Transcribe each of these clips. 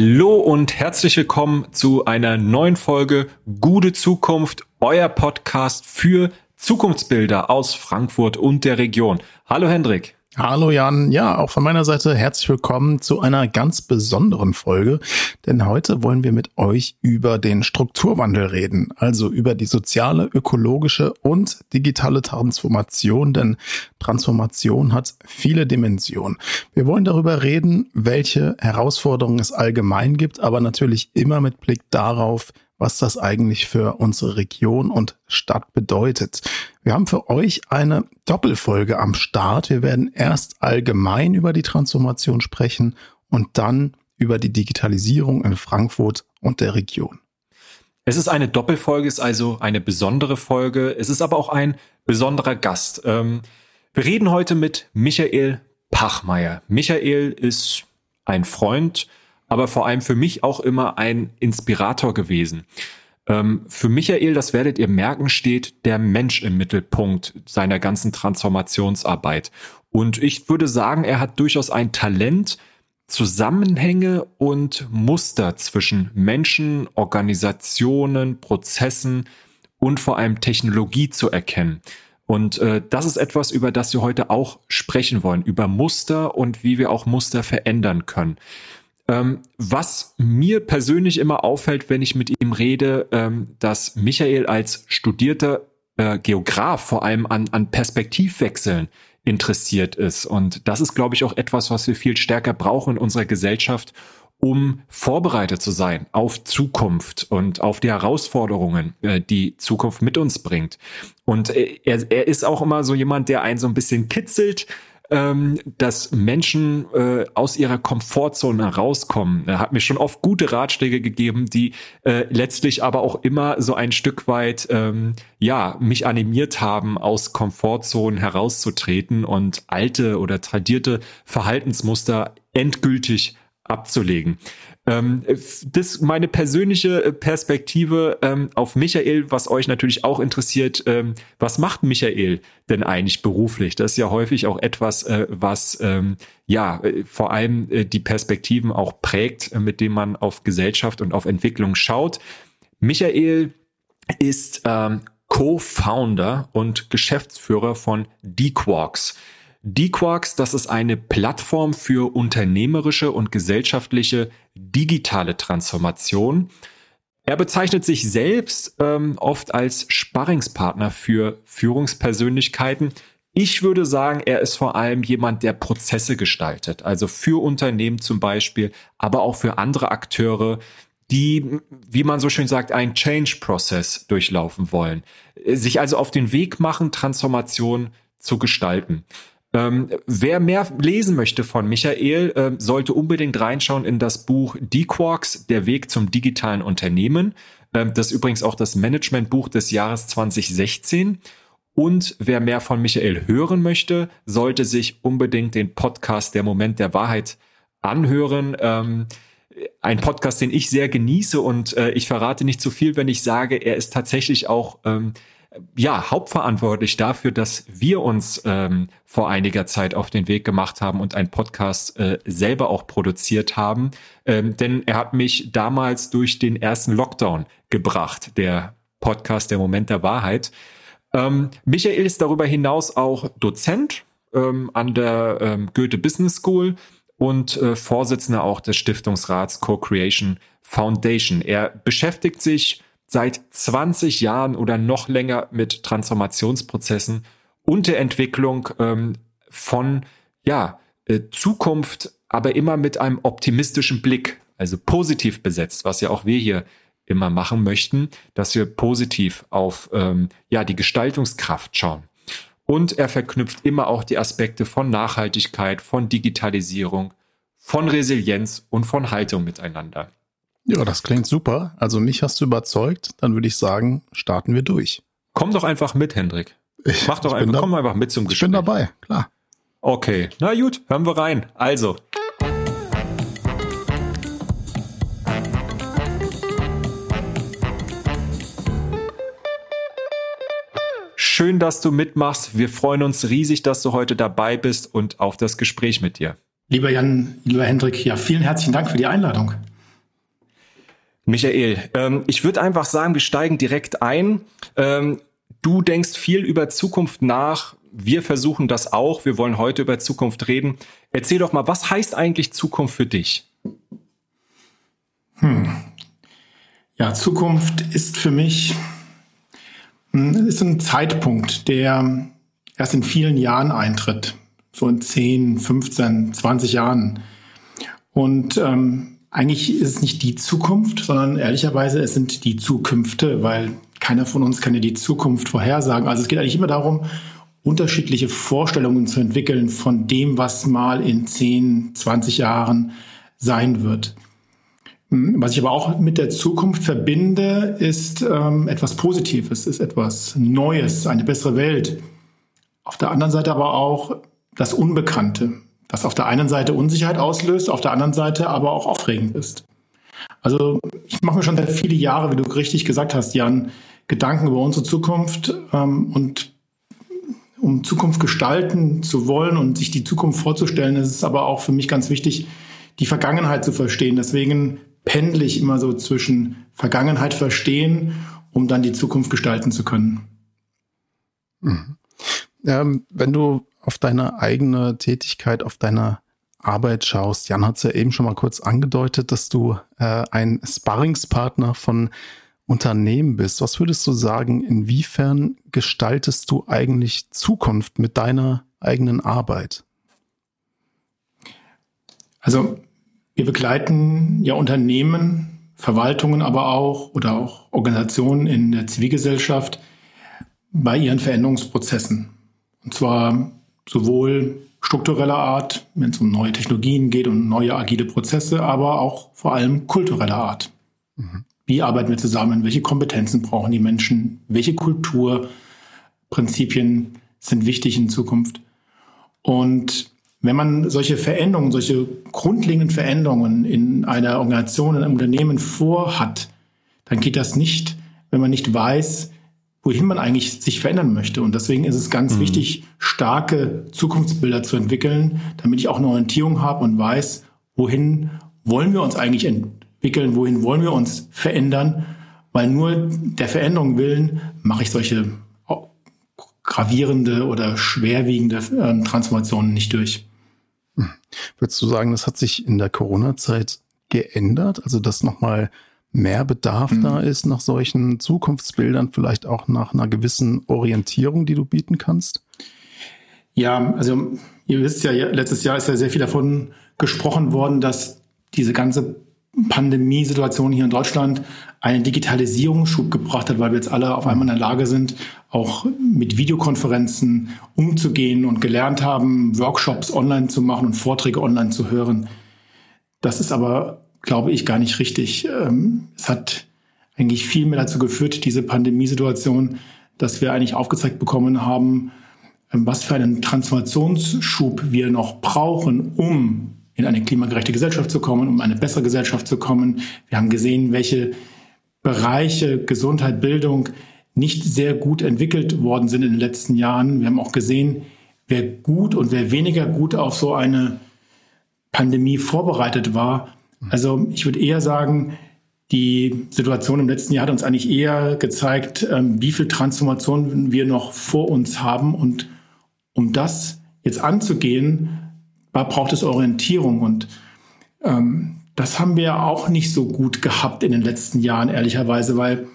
Hallo und herzlich willkommen zu einer neuen Folge Gute Zukunft, euer Podcast für Zukunftsbilder aus Frankfurt und der Region. Hallo Hendrik. Hallo Jan, ja, auch von meiner Seite herzlich willkommen zu einer ganz besonderen Folge, denn heute wollen wir mit euch über den Strukturwandel reden, also über die soziale, ökologische und digitale Transformation, denn Transformation hat viele Dimensionen. Wir wollen darüber reden, welche Herausforderungen es allgemein gibt, aber natürlich immer mit Blick darauf, was das eigentlich für unsere Region und Stadt bedeutet. Wir haben für euch eine Doppelfolge am Start. Wir werden erst allgemein über die Transformation sprechen und dann über die Digitalisierung in Frankfurt und der Region. Es ist eine Doppelfolge, ist also eine besondere Folge. Es ist aber auch ein besonderer Gast. Ähm, wir reden heute mit Michael Pachmeier. Michael ist ein Freund, aber vor allem für mich auch immer ein Inspirator gewesen. Ähm, für Michael, das werdet ihr merken, steht der Mensch im Mittelpunkt seiner ganzen Transformationsarbeit. Und ich würde sagen, er hat durchaus ein Talent, Zusammenhänge und Muster zwischen Menschen, Organisationen, Prozessen und vor allem Technologie zu erkennen. Und äh, das ist etwas, über das wir heute auch sprechen wollen, über Muster und wie wir auch Muster verändern können. Ähm, was mir persönlich immer auffällt, wenn ich mit ihm rede, ähm, dass Michael als studierter äh, Geograf vor allem an, an Perspektivwechseln interessiert ist. Und das ist, glaube ich, auch etwas, was wir viel stärker brauchen in unserer Gesellschaft, um vorbereitet zu sein auf Zukunft und auf die Herausforderungen, äh, die Zukunft mit uns bringt. Und äh, er, er ist auch immer so jemand, der einen so ein bisschen kitzelt, ähm, dass Menschen äh, aus ihrer Komfortzone rauskommen. Er hat mir schon oft gute Ratschläge gegeben, die äh, letztlich aber auch immer so ein Stück weit ähm, ja mich animiert haben, aus Komfortzonen herauszutreten und alte oder tradierte Verhaltensmuster endgültig abzulegen. Ähm, das meine persönliche äh, Perspektive ähm, auf Michael, was euch natürlich auch interessiert. Ähm, was macht Michael denn eigentlich beruflich? Das ist ja häufig auch etwas, äh, was ähm, ja äh, vor allem äh, die Perspektiven auch prägt, äh, mit dem man auf Gesellschaft und auf Entwicklung schaut. Michael ist ähm, Co-Founder und Geschäftsführer von D-Quarks. D-Quarks, das ist eine Plattform für unternehmerische und gesellschaftliche digitale Transformation. Er bezeichnet sich selbst ähm, oft als Sparringspartner für Führungspersönlichkeiten. Ich würde sagen, er ist vor allem jemand, der Prozesse gestaltet, also für Unternehmen zum Beispiel, aber auch für andere Akteure, die, wie man so schön sagt, einen Change-Prozess durchlaufen wollen, sich also auf den Weg machen, Transformation zu gestalten. Ähm, wer mehr lesen möchte von Michael, äh, sollte unbedingt reinschauen in das Buch D-Quarks, der Weg zum digitalen Unternehmen. Ähm, das ist übrigens auch das Managementbuch des Jahres 2016. Und wer mehr von Michael hören möchte, sollte sich unbedingt den Podcast Der Moment der Wahrheit anhören. Ähm, ein Podcast, den ich sehr genieße und äh, ich verrate nicht zu viel, wenn ich sage, er ist tatsächlich auch ähm, ja, hauptverantwortlich dafür, dass wir uns ähm, vor einiger Zeit auf den Weg gemacht haben und einen Podcast äh, selber auch produziert haben. Ähm, denn er hat mich damals durch den ersten Lockdown gebracht, der Podcast Der Moment der Wahrheit. Ähm, Michael ist darüber hinaus auch Dozent ähm, an der ähm, Goethe Business School und äh, Vorsitzender auch des Stiftungsrats Co-Creation Foundation. Er beschäftigt sich seit 20 Jahren oder noch länger mit Transformationsprozessen und der Entwicklung ähm, von ja, äh, Zukunft, aber immer mit einem optimistischen Blick, also positiv besetzt, was ja auch wir hier immer machen möchten, dass wir positiv auf ähm, ja, die Gestaltungskraft schauen. Und er verknüpft immer auch die Aspekte von Nachhaltigkeit, von Digitalisierung, von Resilienz und von Haltung miteinander. Ja, das klingt super. Also mich hast du überzeugt. Dann würde ich sagen, starten wir durch. Komm doch einfach mit, Hendrik. Ich, Mach doch einfach, da, komm einfach mit zum Gespräch. Ich bin dabei, klar. Okay, na gut, hören wir rein. Also. Schön, dass du mitmachst. Wir freuen uns riesig, dass du heute dabei bist und auf das Gespräch mit dir. Lieber Jan, lieber Hendrik, ja, vielen herzlichen Dank für die Einladung. Michael, ähm, ich würde einfach sagen, wir steigen direkt ein. Ähm, du denkst viel über Zukunft nach. Wir versuchen das auch. Wir wollen heute über Zukunft reden. Erzähl doch mal, was heißt eigentlich Zukunft für dich? Hm. Ja, Zukunft ist für mich hm, ist ein Zeitpunkt, der erst in vielen Jahren eintritt. So in 10, 15, 20 Jahren. Und ähm, eigentlich ist es nicht die Zukunft, sondern ehrlicherweise es sind die Zukünfte, weil keiner von uns kann ja die Zukunft vorhersagen. Also es geht eigentlich immer darum, unterschiedliche Vorstellungen zu entwickeln von dem, was mal in 10, 20 Jahren sein wird. Was ich aber auch mit der Zukunft verbinde, ist ähm, etwas Positives, ist etwas Neues, eine bessere Welt. Auf der anderen Seite aber auch das Unbekannte, das auf der einen Seite Unsicherheit auslöst, auf der anderen Seite aber auch aufregend ist. Also ich mache mir schon seit viele Jahre, wie du richtig gesagt hast, Jan, Gedanken über unsere Zukunft ähm, und um Zukunft gestalten zu wollen und sich die Zukunft vorzustellen, ist es aber auch für mich ganz wichtig, die Vergangenheit zu verstehen. Deswegen pendle ich immer so zwischen Vergangenheit verstehen, um dann die Zukunft gestalten zu können. Mhm. Ähm, wenn du auf deine eigene Tätigkeit, auf deine Arbeit schaust. Jan hat es ja eben schon mal kurz angedeutet, dass du äh, ein Sparringspartner von Unternehmen bist. Was würdest du sagen, inwiefern gestaltest du eigentlich Zukunft mit deiner eigenen Arbeit? Also wir begleiten ja Unternehmen, Verwaltungen aber auch oder auch Organisationen in der Zivilgesellschaft bei ihren Veränderungsprozessen. Und zwar sowohl struktureller Art, wenn es um neue Technologien geht und neue agile Prozesse, aber auch vor allem kultureller Art. Mhm. Wie arbeiten wir zusammen? Welche Kompetenzen brauchen die Menschen? Welche Kulturprinzipien sind wichtig in Zukunft? Und wenn man solche Veränderungen, solche grundlegenden Veränderungen in einer Organisation, in einem Unternehmen vorhat, dann geht das nicht, wenn man nicht weiß, wohin man eigentlich sich verändern möchte. Und deswegen ist es ganz mhm. wichtig, starke Zukunftsbilder zu entwickeln, damit ich auch eine Orientierung habe und weiß, wohin wollen wir uns eigentlich entwickeln, wohin wollen wir uns verändern, weil nur der Veränderung willen mache ich solche gravierende oder schwerwiegende äh, Transformationen nicht durch. Hm. Würdest du sagen, das hat sich in der Corona-Zeit geändert? Also, dass nochmal mehr Bedarf mhm. da ist nach solchen Zukunftsbildern, vielleicht auch nach einer gewissen Orientierung, die du bieten kannst? Ja, also ihr wisst ja, letztes Jahr ist ja sehr viel davon gesprochen worden, dass diese ganze Pandemiesituation hier in Deutschland einen Digitalisierungsschub gebracht hat, weil wir jetzt alle auf einmal in der Lage sind, auch mit Videokonferenzen umzugehen und gelernt haben, Workshops online zu machen und Vorträge online zu hören. Das ist aber glaube ich, gar nicht richtig. Ähm, es hat eigentlich viel mehr dazu geführt, diese Pandemiesituation, dass wir eigentlich aufgezeigt bekommen haben, ähm, was für einen Transformationsschub wir noch brauchen, um in eine klimagerechte Gesellschaft zu kommen, um eine bessere Gesellschaft zu kommen. Wir haben gesehen, welche Bereiche Gesundheit, Bildung nicht sehr gut entwickelt worden sind in den letzten Jahren. Wir haben auch gesehen, wer gut und wer weniger gut auf so eine Pandemie vorbereitet war, also ich würde eher sagen, die Situation im letzten Jahr hat uns eigentlich eher gezeigt, ähm, wie viel Transformation wir noch vor uns haben. Und um das jetzt anzugehen, braucht es Orientierung. Und ähm, das haben wir auch nicht so gut gehabt in den letzten Jahren, ehrlicherweise, weil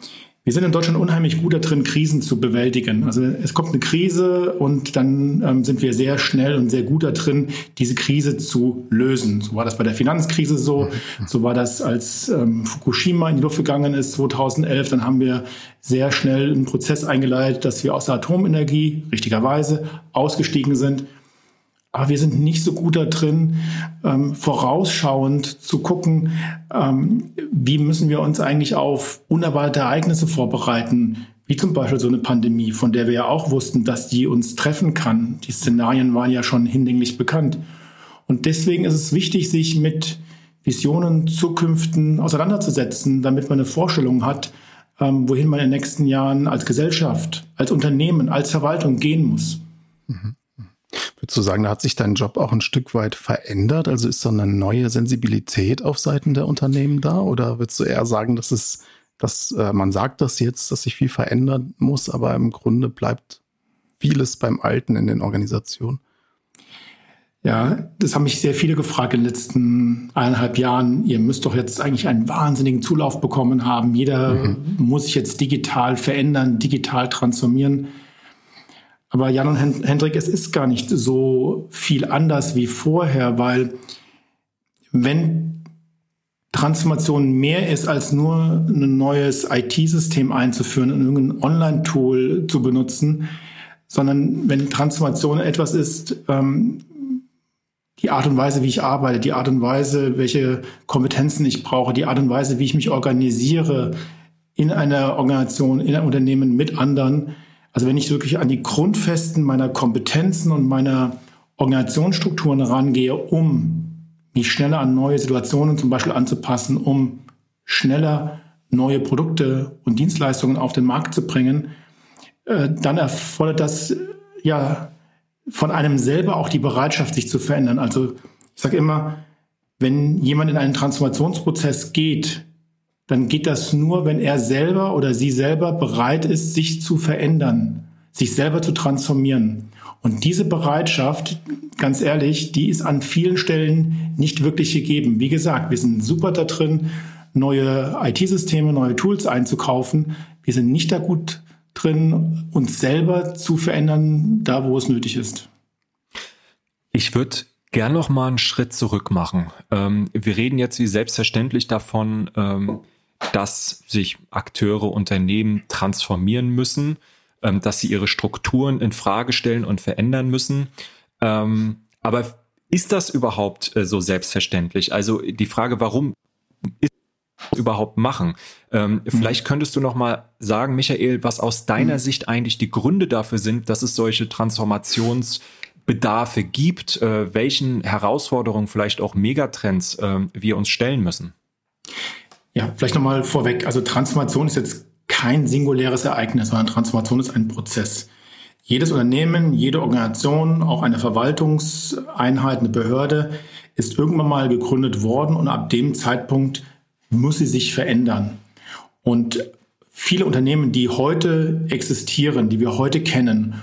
wir sind in Deutschland unheimlich gut darin, Krisen zu bewältigen. Also es kommt eine Krise und dann ähm, sind wir sehr schnell und sehr gut darin, diese Krise zu lösen. So war das bei der Finanzkrise so. So war das, als ähm, Fukushima in die Luft gegangen ist 2011. Dann haben wir sehr schnell einen Prozess eingeleitet, dass wir aus der Atomenergie richtigerweise ausgestiegen sind. Aber wir sind nicht so gut da drin, ähm, vorausschauend zu gucken, ähm, wie müssen wir uns eigentlich auf unerwartete Ereignisse vorbereiten, wie zum Beispiel so eine Pandemie, von der wir ja auch wussten, dass die uns treffen kann. Die Szenarien waren ja schon hinlänglich bekannt. Und deswegen ist es wichtig, sich mit Visionen, Zukünften auseinanderzusetzen, damit man eine Vorstellung hat, ähm, wohin man in den nächsten Jahren als Gesellschaft, als Unternehmen, als Verwaltung gehen muss. Mhm. Würdest du sagen, da hat sich dein Job auch ein Stück weit verändert? Also ist da eine neue Sensibilität auf Seiten der Unternehmen da? Oder würdest du eher sagen, dass es, dass äh, man sagt das jetzt, dass sich viel verändern muss, aber im Grunde bleibt vieles beim Alten in den Organisationen? Ja, das haben mich sehr viele gefragt in den letzten eineinhalb Jahren. Ihr müsst doch jetzt eigentlich einen wahnsinnigen Zulauf bekommen haben. Jeder mhm. muss sich jetzt digital verändern, digital transformieren. Aber Jan und Hendrik, es ist gar nicht so viel anders wie vorher, weil wenn Transformation mehr ist, als nur ein neues IT-System einzuführen und irgendein Online-Tool zu benutzen, sondern wenn Transformation etwas ist, ähm, die Art und Weise, wie ich arbeite, die Art und Weise, welche Kompetenzen ich brauche, die Art und Weise, wie ich mich organisiere in einer Organisation, in einem Unternehmen mit anderen, also wenn ich wirklich an die Grundfesten meiner Kompetenzen und meiner Organisationsstrukturen rangehe, um mich schneller an neue Situationen zum Beispiel anzupassen, um schneller neue Produkte und Dienstleistungen auf den Markt zu bringen, äh, dann erfordert das ja von einem selber auch die Bereitschaft, sich zu verändern. Also ich sage immer, wenn jemand in einen Transformationsprozess geht, dann geht das nur, wenn er selber oder sie selber bereit ist, sich zu verändern, sich selber zu transformieren. Und diese Bereitschaft, ganz ehrlich, die ist an vielen Stellen nicht wirklich gegeben. Wie gesagt, wir sind super da drin, neue IT-Systeme, neue Tools einzukaufen. Wir sind nicht da gut drin, uns selber zu verändern, da wo es nötig ist. Ich würde gern noch mal einen Schritt zurück machen. Ähm, wir reden jetzt wie selbstverständlich davon, ähm, dass sich Akteure, Unternehmen transformieren müssen, ähm, dass sie ihre Strukturen in Frage stellen und verändern müssen. Ähm, aber ist das überhaupt äh, so selbstverständlich? Also die Frage, warum ist das überhaupt machen? Ähm, mhm. Vielleicht könntest du noch mal sagen, Michael, was aus deiner mhm. Sicht eigentlich die Gründe dafür sind, dass es solche Transformationsbedarfe gibt, äh, welchen Herausforderungen, vielleicht auch Megatrends äh, wir uns stellen müssen. Ja, vielleicht nochmal vorweg. Also Transformation ist jetzt kein singuläres Ereignis, sondern Transformation ist ein Prozess. Jedes Unternehmen, jede Organisation, auch eine Verwaltungseinheit, eine Behörde ist irgendwann mal gegründet worden und ab dem Zeitpunkt muss sie sich verändern. Und viele Unternehmen, die heute existieren, die wir heute kennen,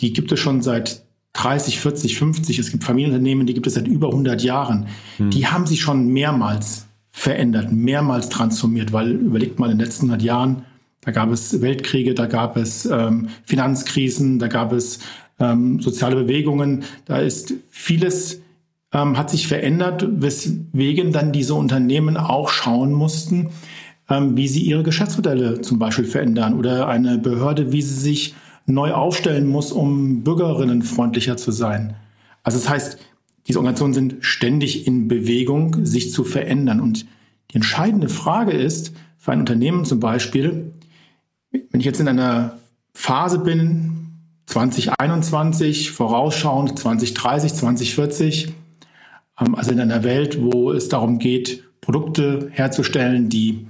die gibt es schon seit 30, 40, 50. Es gibt Familienunternehmen, die gibt es seit über 100 Jahren. Hm. Die haben sich schon mehrmals verändert, mehrmals transformiert, weil überlegt mal in den letzten 100 Jahren, da gab es Weltkriege, da gab es ähm, Finanzkrisen, da gab es ähm, soziale Bewegungen, da ist vieles ähm, hat sich verändert, weswegen dann diese Unternehmen auch schauen mussten, ähm, wie sie ihre Geschäftsmodelle zum Beispiel verändern oder eine Behörde, wie sie sich neu aufstellen muss, um bürgerinnenfreundlicher zu sein. Also das heißt, diese Organisationen sind ständig in Bewegung, sich zu verändern. Und die entscheidende Frage ist für ein Unternehmen zum Beispiel, wenn ich jetzt in einer Phase bin, 2021, vorausschauend 2030, 2040, ähm, also in einer Welt, wo es darum geht, Produkte herzustellen, die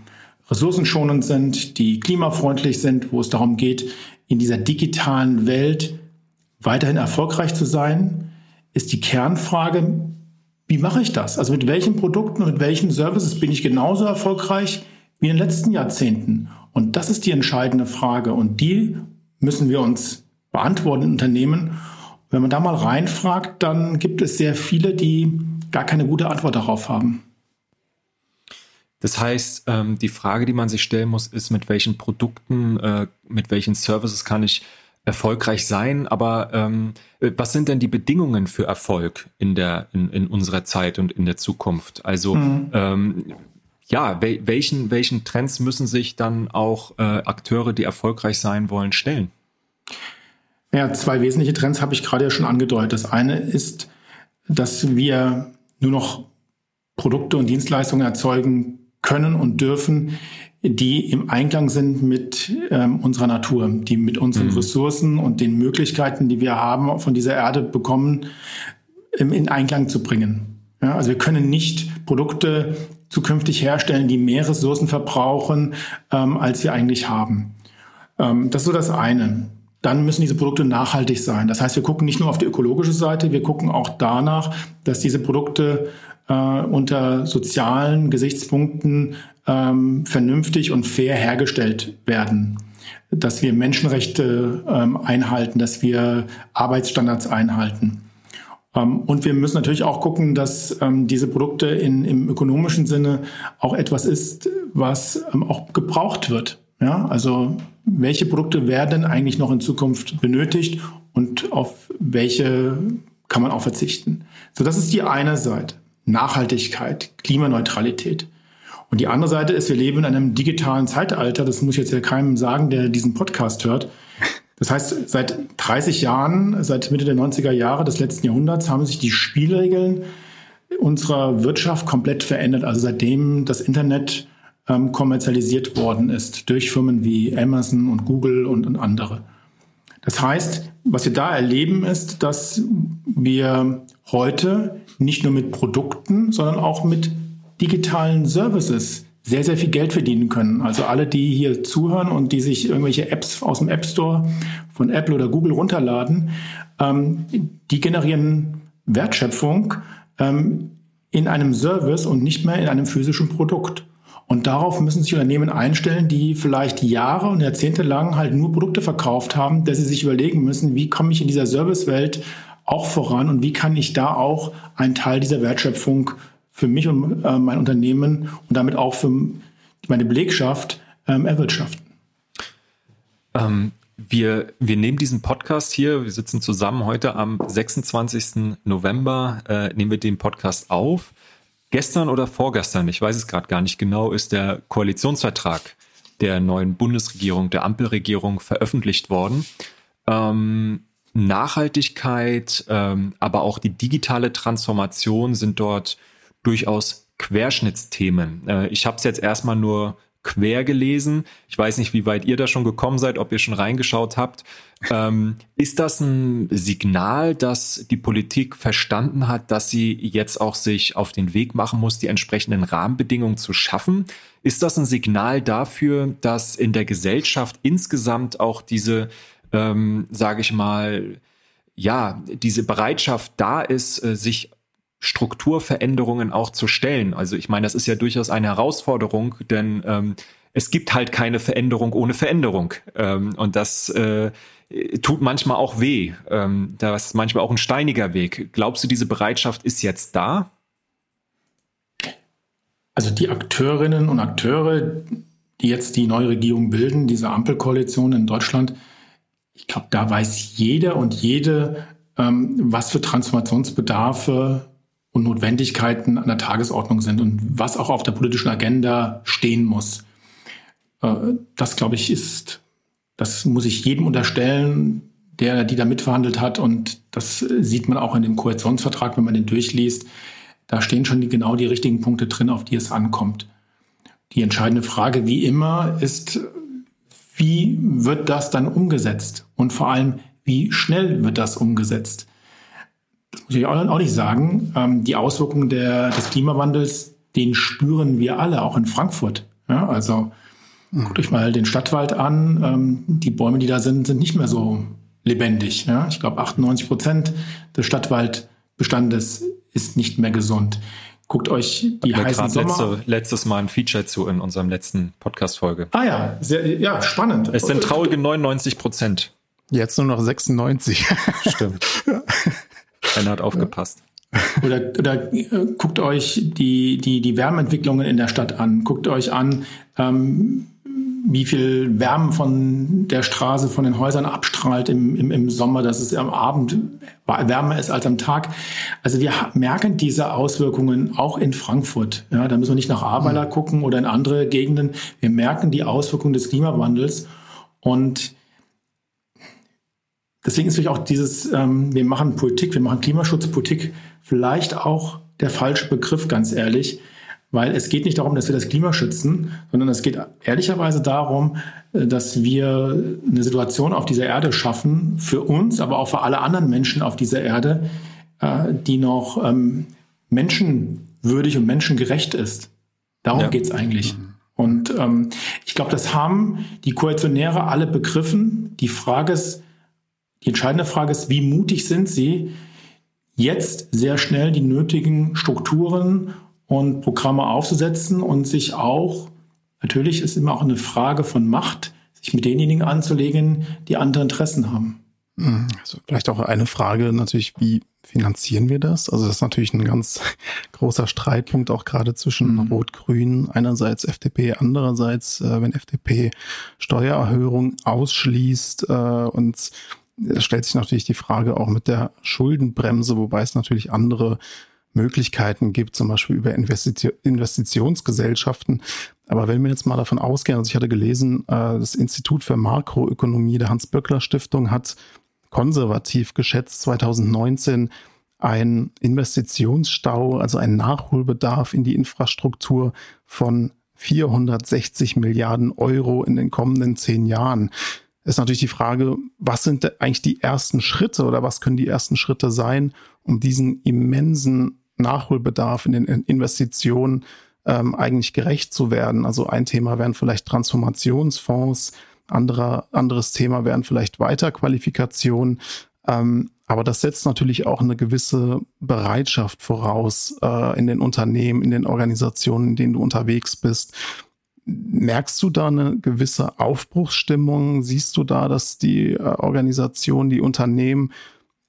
ressourcenschonend sind, die klimafreundlich sind, wo es darum geht, in dieser digitalen Welt weiterhin erfolgreich zu sein, ist die Kernfrage, wie mache ich das? Also mit welchen Produkten und mit welchen Services bin ich genauso erfolgreich wie in den letzten Jahrzehnten? Und das ist die entscheidende Frage und die müssen wir uns beantworten in Unternehmen. Wenn man da mal reinfragt, dann gibt es sehr viele, die gar keine gute Antwort darauf haben. Das heißt, ähm, die Frage, die man sich stellen muss, ist, mit welchen Produkten, äh, mit welchen Services kann ich erfolgreich sein, aber ähm, was sind denn die Bedingungen für Erfolg in der in, in unserer Zeit und in der Zukunft? Also mhm. ähm, ja, wel, welchen welchen Trends müssen sich dann auch äh, Akteure, die erfolgreich sein wollen, stellen? Ja, zwei wesentliche Trends habe ich gerade ja schon angedeutet. Das eine ist, dass wir nur noch Produkte und Dienstleistungen erzeugen können und dürfen, die im Einklang sind mit ähm, unserer Natur, die mit unseren mhm. Ressourcen und den Möglichkeiten, die wir haben, von dieser Erde bekommen, ähm, in Einklang zu bringen. Ja, also wir können nicht Produkte zukünftig herstellen, die mehr Ressourcen verbrauchen, ähm, als wir eigentlich haben. Ähm, das ist so das eine. dann müssen diese Produkte nachhaltig sein. Das heißt, wir gucken nicht nur auf die ökologische Seite, wir gucken auch danach, dass diese Produkte äh, unter sozialen Gesichtspunkten ähm, vernünftig und fair hergestellt werden. Dass wir Menschenrechte ähm, einhalten, dass wir Arbeitsstandards einhalten. Ähm, und wir müssen natürlich auch gucken, dass ähm, diese Produkte in, im ökonomischen Sinne auch etwas ist, was ähm, auch gebraucht wird. Ja, also welche Produkte werden eigentlich noch in Zukunft benötigt und auf welche kann man auch verzichten. So, das ist die eine Seite. Nachhaltigkeit, Klimaneutralität. Und die andere Seite ist, wir leben in einem digitalen Zeitalter. Das muss ich jetzt ja keinem sagen, der diesen Podcast hört. Das heißt, seit 30 Jahren, seit Mitte der 90er Jahre des letzten Jahrhunderts haben sich die Spielregeln unserer Wirtschaft komplett verändert. Also seitdem das Internet ähm, kommerzialisiert worden ist durch Firmen wie Amazon und Google und, und andere. Das heißt, was wir da erleben, ist, dass wir heute nicht nur mit Produkten, sondern auch mit digitalen Services sehr, sehr viel Geld verdienen können. Also alle, die hier zuhören und die sich irgendwelche Apps aus dem App Store von Apple oder Google runterladen, ähm, die generieren Wertschöpfung ähm, in einem Service und nicht mehr in einem physischen Produkt. Und darauf müssen sich Unternehmen einstellen, die vielleicht Jahre und Jahrzehnte lang halt nur Produkte verkauft haben, dass sie sich überlegen müssen, wie komme ich in dieser Servicewelt auch voran und wie kann ich da auch einen Teil dieser Wertschöpfung für mich und äh, mein Unternehmen und damit auch für meine Belegschaft ähm, erwirtschaften. Ähm, wir, wir nehmen diesen Podcast hier, wir sitzen zusammen heute am 26. November, äh, nehmen wir den Podcast auf. Gestern oder vorgestern, ich weiß es gerade gar nicht genau, ist der Koalitionsvertrag der neuen Bundesregierung, der Ampelregierung veröffentlicht worden. Ähm, Nachhaltigkeit, ähm, aber auch die digitale Transformation sind dort durchaus Querschnittsthemen. Äh, ich habe es jetzt erstmal nur quer gelesen. Ich weiß nicht, wie weit ihr da schon gekommen seid, ob ihr schon reingeschaut habt. Ähm, ist das ein Signal, dass die Politik verstanden hat, dass sie jetzt auch sich auf den Weg machen muss, die entsprechenden Rahmenbedingungen zu schaffen? Ist das ein Signal dafür, dass in der Gesellschaft insgesamt auch diese, ähm, sage ich mal, ja, diese Bereitschaft da ist, äh, sich Strukturveränderungen auch zu stellen. Also ich meine, das ist ja durchaus eine Herausforderung, denn ähm, es gibt halt keine Veränderung ohne Veränderung. Ähm, und das äh, tut manchmal auch weh. Ähm, das ist manchmal auch ein steiniger Weg. Glaubst du, diese Bereitschaft ist jetzt da? Also die Akteurinnen und Akteure, die jetzt die neue Regierung bilden, diese Ampelkoalition in Deutschland, ich glaube, da weiß jeder und jede, ähm, was für Transformationsbedarfe und Notwendigkeiten an der Tagesordnung sind und was auch auf der politischen Agenda stehen muss. Äh, das, glaube ich, ist, das muss ich jedem unterstellen, der, die da mitverhandelt hat. Und das sieht man auch in dem Koalitionsvertrag, wenn man den durchliest. Da stehen schon die, genau die richtigen Punkte drin, auf die es ankommt. Die entscheidende Frage, wie immer, ist, wie wird das dann umgesetzt? Und vor allem, wie schnell wird das umgesetzt? Das muss ich auch nicht sagen, ähm, die Auswirkungen der, des Klimawandels, den spüren wir alle, auch in Frankfurt. Ja, also mhm. guckt euch mal den Stadtwald an. Ähm, die Bäume, die da sind, sind nicht mehr so lebendig. Ja? Ich glaube, 98 Prozent des Stadtwaldbestandes ist nicht mehr gesund. Guckt euch die heißen Sommer... Letzte, letztes Mal ein Feature zu in unserem letzten Podcast-Folge. Ah ja, sehr, ja, spannend. Es sind traurige 99 Prozent. Jetzt nur noch 96. Stimmt. Einer hat aufgepasst. Oder, oder äh, guckt euch die, die, die Wärmeentwicklungen in der Stadt an. Guckt euch an, ähm, wie viel Wärme von der Straße, von den Häusern abstrahlt im, im, im Sommer, dass es am Abend wärmer ist als am Tag. Also wir merken diese Auswirkungen auch in Frankfurt. Ja, da müssen wir nicht nach Ahrweiler mhm. gucken oder in andere Gegenden. Wir merken die Auswirkungen des Klimawandels und Deswegen ist natürlich auch dieses, ähm, wir machen Politik, wir machen Klimaschutzpolitik vielleicht auch der falsche Begriff, ganz ehrlich, weil es geht nicht darum, dass wir das Klima schützen, sondern es geht ehrlicherweise darum, äh, dass wir eine Situation auf dieser Erde schaffen, für uns, aber auch für alle anderen Menschen auf dieser Erde, äh, die noch ähm, menschenwürdig und menschengerecht ist. Darum ja. geht's eigentlich. Mhm. Und ähm, ich glaube, das haben die Koalitionäre alle begriffen. Die Frage ist, Die entscheidende Frage ist, wie mutig sind Sie, jetzt sehr schnell die nötigen Strukturen und Programme aufzusetzen und sich auch, natürlich ist immer auch eine Frage von Macht, sich mit denjenigen anzulegen, die andere Interessen haben. Hm, also vielleicht auch eine Frage natürlich, wie finanzieren wir das? Also das ist natürlich ein ganz großer Streitpunkt auch gerade zwischen mhm. Rot-Grün, einerseits FDP, andererseits, äh, wenn FDP Steuererhöhung ausschließt äh, und es stellt sich natürlich die Frage auch mit der Schuldenbremse, wobei es natürlich andere Möglichkeiten gibt, zum Beispiel über Investitionsgesellschaften. Aber wenn wir jetzt mal davon ausgehen, also ich hatte gelesen, äh, das Institut für Makroökonomie der Hans-Böckler-Stiftung hat konservativ geschätzt 2019 ein Investitionsstau, also ein Nachholbedarf in die Infrastruktur von 460 Milliarden Euro in den kommenden zehn Jahren. Ist natürlich die Frage, was sind eigentlich die ersten Schritte oder was können die ersten Schritte sein, um diesen immensen Nachholbedarf in den Investitionen ähm, eigentlich gerecht zu werden? Also ein Thema wären vielleicht Transformationsfonds, anderer, anderes Thema wären vielleicht Weiterqualifikation. Ähm, aber das setzt natürlich auch eine gewisse Bereitschaft voraus äh, in den Unternehmen, in den Organisationen, in denen du unterwegs bist. Merkst du da eine gewisse Aufbruchsstimmung? Siehst du da, dass die äh, Organisationen, die Unternehmen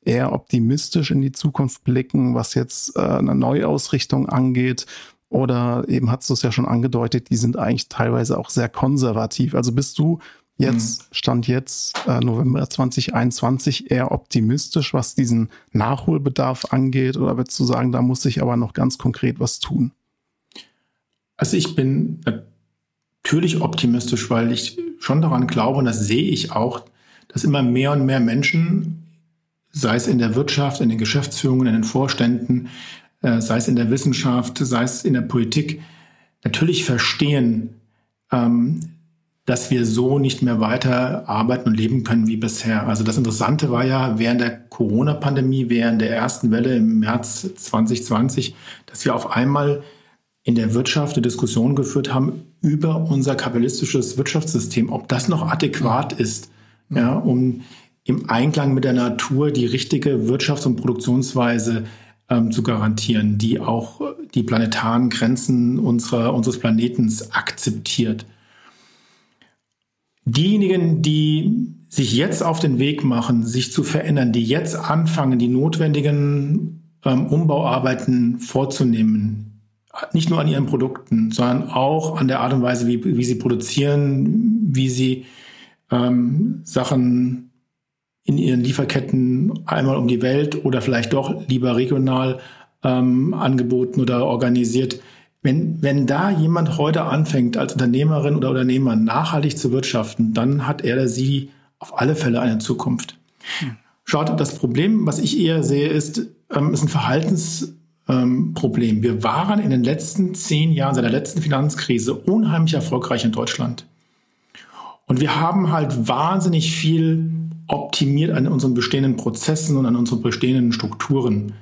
eher optimistisch in die Zukunft blicken, was jetzt äh, eine Neuausrichtung angeht? Oder eben hast du es ja schon angedeutet, die sind eigentlich teilweise auch sehr konservativ. Also bist du jetzt, mhm. Stand jetzt, äh, November 2021, eher optimistisch, was diesen Nachholbedarf angeht? Oder würdest du sagen, da muss sich aber noch ganz konkret was tun? Also ich bin natürlich optimistisch, weil ich schon daran glaube, und das sehe ich auch, dass immer mehr und mehr Menschen, sei es in der Wirtschaft, in den Geschäftsführungen, in den Vorständen, äh, sei es in der Wissenschaft, sei es in der Politik, natürlich verstehen, ähm, dass wir so nicht mehr weiter arbeiten und leben können wie bisher. Also das Interessante war ja während der Corona-Pandemie, während der ersten Welle im März 2020, dass wir auf einmal in der Wirtschaft eine Diskussion geführt haben über unser kapitalistisches Wirtschaftssystem, ob das noch adäquat ist, ja, um im Einklang mit der Natur die richtige Wirtschafts- und Produktionsweise ähm, zu garantieren, die auch die planetaren Grenzen unserer, unseres Planetens akzeptiert. Diejenigen, die sich jetzt auf den Weg machen, sich zu verändern, die jetzt anfangen, die notwendigen ähm, Umbauarbeiten vorzunehmen, nicht nur an ihren Produkten, sondern auch an der Art und Weise, wie, wie sie produzieren, wie sie ähm, Sachen in ihren Lieferketten einmal um die Welt oder vielleicht doch lieber regional ähm, angeboten oder organisiert wenn, wenn da jemand heute anfängt, als Unternehmerin oder Unternehmer nachhaltig zu wirtschaften, dann hat er oder sie auf alle Fälle eine Zukunft. Hm. Schaut, das Problem, was ich eher sehe, ist, ähm, ist ein Verhaltensproblem. Ähm, Wir waren in den letzten zehn Jahren, seit der letzten Finanzkrise, unheimlich erfolgreich in Deutschland. Und wir haben halt wahnsinnig viel optimiert an unseren bestehenden Prozessen und an unseren bestehenden Strukturen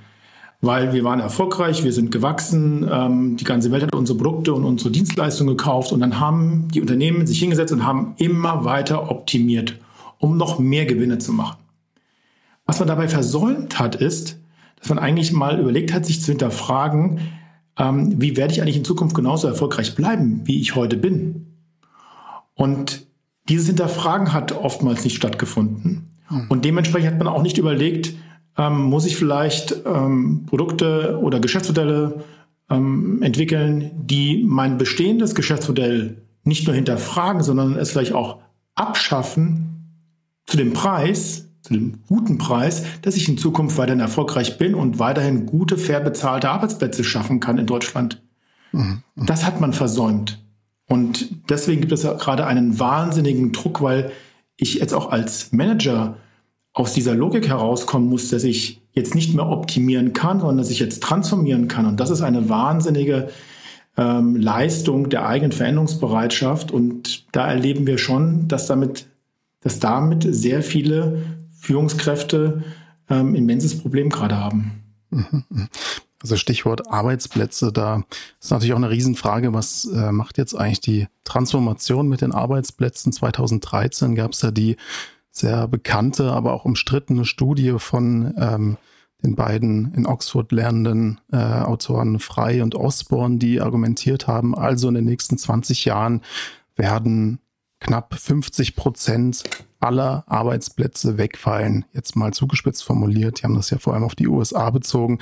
weil wir waren erfolgreich, wir sind gewachsen, ähm, die ganze Welt hat unsere Produkte und unsere Dienstleistungen gekauft und dann haben die Unternehmen sich hingesetzt und haben immer weiter optimiert, um noch mehr Gewinne zu machen. Was man dabei versäumt hat, ist, dass man eigentlich mal überlegt hat, sich zu hinterfragen, ähm, wie werde ich eigentlich in Zukunft genauso erfolgreich bleiben, wie ich heute bin. Und dieses Hinterfragen hat oftmals nicht stattgefunden. Hm. Und dementsprechend hat man auch nicht überlegt, ähm, muss ich vielleicht ähm, Produkte oder Geschäftsmodelle ähm, entwickeln, die mein bestehendes Geschäftsmodell nicht nur hinterfragen, sondern es vielleicht auch abschaffen zu dem Preis, zu dem guten Preis, dass ich in Zukunft weiterhin erfolgreich bin und weiterhin gute, fair bezahlte Arbeitsplätze schaffen kann in Deutschland. Mhm. Das hat man versäumt. Und deswegen gibt es ja gerade einen wahnsinnigen Druck, weil ich jetzt auch als Manager aus dieser Logik herauskommen muss, dass ich jetzt nicht mehr optimieren kann, sondern dass ich jetzt transformieren kann. Und das ist eine wahnsinnige ähm, Leistung der eigenen Veränderungsbereitschaft. Und da erleben wir schon, dass damit, dass damit sehr viele Führungskräfte ähm, immenses Problem gerade haben. Also Stichwort Arbeitsplätze, da ist natürlich auch eine Riesenfrage, was äh, macht jetzt eigentlich die Transformation mit den Arbeitsplätzen? 2013 gab es ja die sehr bekannte, aber auch umstrittene Studie von ähm, den beiden in Oxford lernenden äh, Autoren Frey und Osborne, die argumentiert haben, also in den nächsten 20 Jahren werden knapp 50 Prozent aller Arbeitsplätze wegfallen. Jetzt mal zugespitzt formuliert. Die haben das ja vor allem auf die USA bezogen.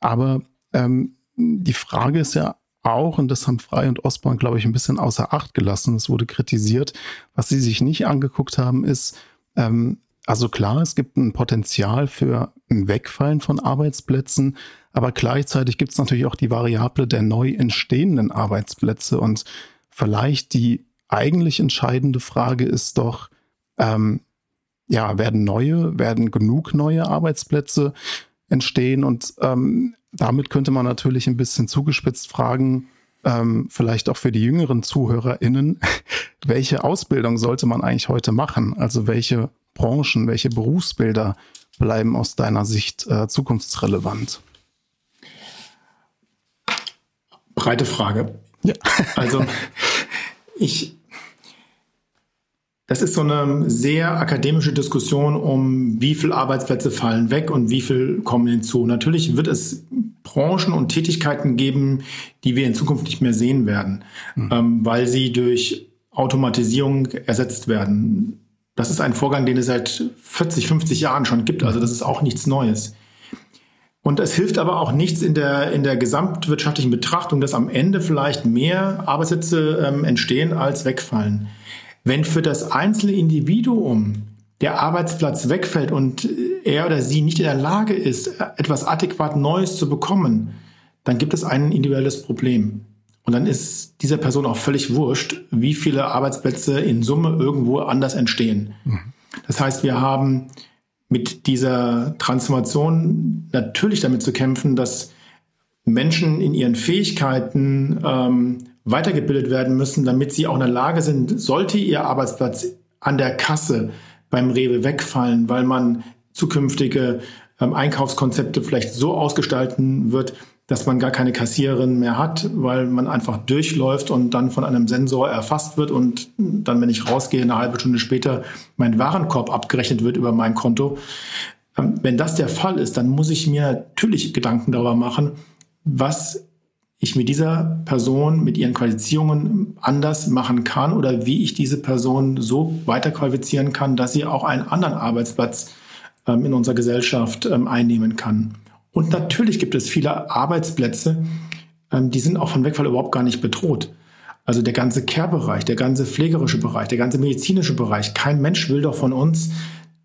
Aber ähm, die Frage ist ja auch, und das haben Frey und Osborne, glaube ich, ein bisschen außer Acht gelassen. Es wurde kritisiert. Was sie sich nicht angeguckt haben, ist, ähm, also klar, es gibt ein Potenzial für ein Wegfallen von Arbeitsplätzen, aber gleichzeitig gibt es natürlich auch die Variable der neu entstehenden Arbeitsplätze. Und vielleicht die eigentlich entscheidende Frage ist doch, ähm, ja, werden neue, werden genug neue Arbeitsplätze entstehen? Und ähm, damit könnte man natürlich ein bisschen zugespitzt fragen, ähm, vielleicht auch für die jüngeren ZuhörerInnen, welche Ausbildung sollte man eigentlich heute machen? Also welche Branchen, welche Berufsbilder bleiben aus deiner Sicht äh, zukunftsrelevant? Breite Frage. Ja. Also ich, das ist so eine sehr akademische Diskussion um, wie viele Arbeitsplätze fallen weg und wie viel kommen hinzu. Natürlich wird es Branchen und Tätigkeiten geben, die wir in Zukunft nicht mehr sehen werden, mhm. ähm, weil sie durch Automatisierung ersetzt werden. Das ist ein Vorgang, den es seit 40, 50 Jahren schon gibt. Also das ist auch nichts Neues. Und es hilft aber auch nichts in der, in der gesamtwirtschaftlichen Betrachtung, dass am Ende vielleicht mehr Arbeitsplätze ähm, entstehen als wegfallen. Wenn für das einzelne Individuum der Arbeitsplatz wegfällt und er oder sie nicht in der Lage ist, etwas adäquat Neues zu bekommen, dann gibt es ein individuelles Problem. Und dann ist dieser Person auch völlig wurscht, wie viele Arbeitsplätze in Summe irgendwo anders entstehen. Mhm. Das heißt, wir haben mit dieser Transformation natürlich damit zu kämpfen, dass Menschen in ihren Fähigkeiten ähm, weitergebildet werden müssen, damit sie auch in der Lage sind, sollte ihr Arbeitsplatz an der Kasse beim Rewe wegfallen, weil man zukünftige ähm, Einkaufskonzepte vielleicht so ausgestalten wird, dass man gar keine Kassiererin mehr hat, weil man einfach durchläuft und dann von einem Sensor erfasst wird und dann, wenn ich rausgehe, eine halbe Stunde später mein Warenkorb abgerechnet wird über mein Konto. Ähm, wenn das der Fall ist, dann muss ich mir natürlich Gedanken darüber machen, was ich mit dieser Person, mit ihren Qualifizierungen anders machen kann oder wie ich diese Person so weiterqualifizieren kann, dass sie auch einen anderen Arbeitsplatz ähm, in unserer Gesellschaft ähm, einnehmen kann. Und natürlich gibt es viele Arbeitsplätze, ähm, die sind auch von Wegfall überhaupt gar nicht bedroht. Also der ganze Care-Bereich, der ganze pflegerische Bereich, der ganze medizinische Bereich. Kein Mensch will doch von uns,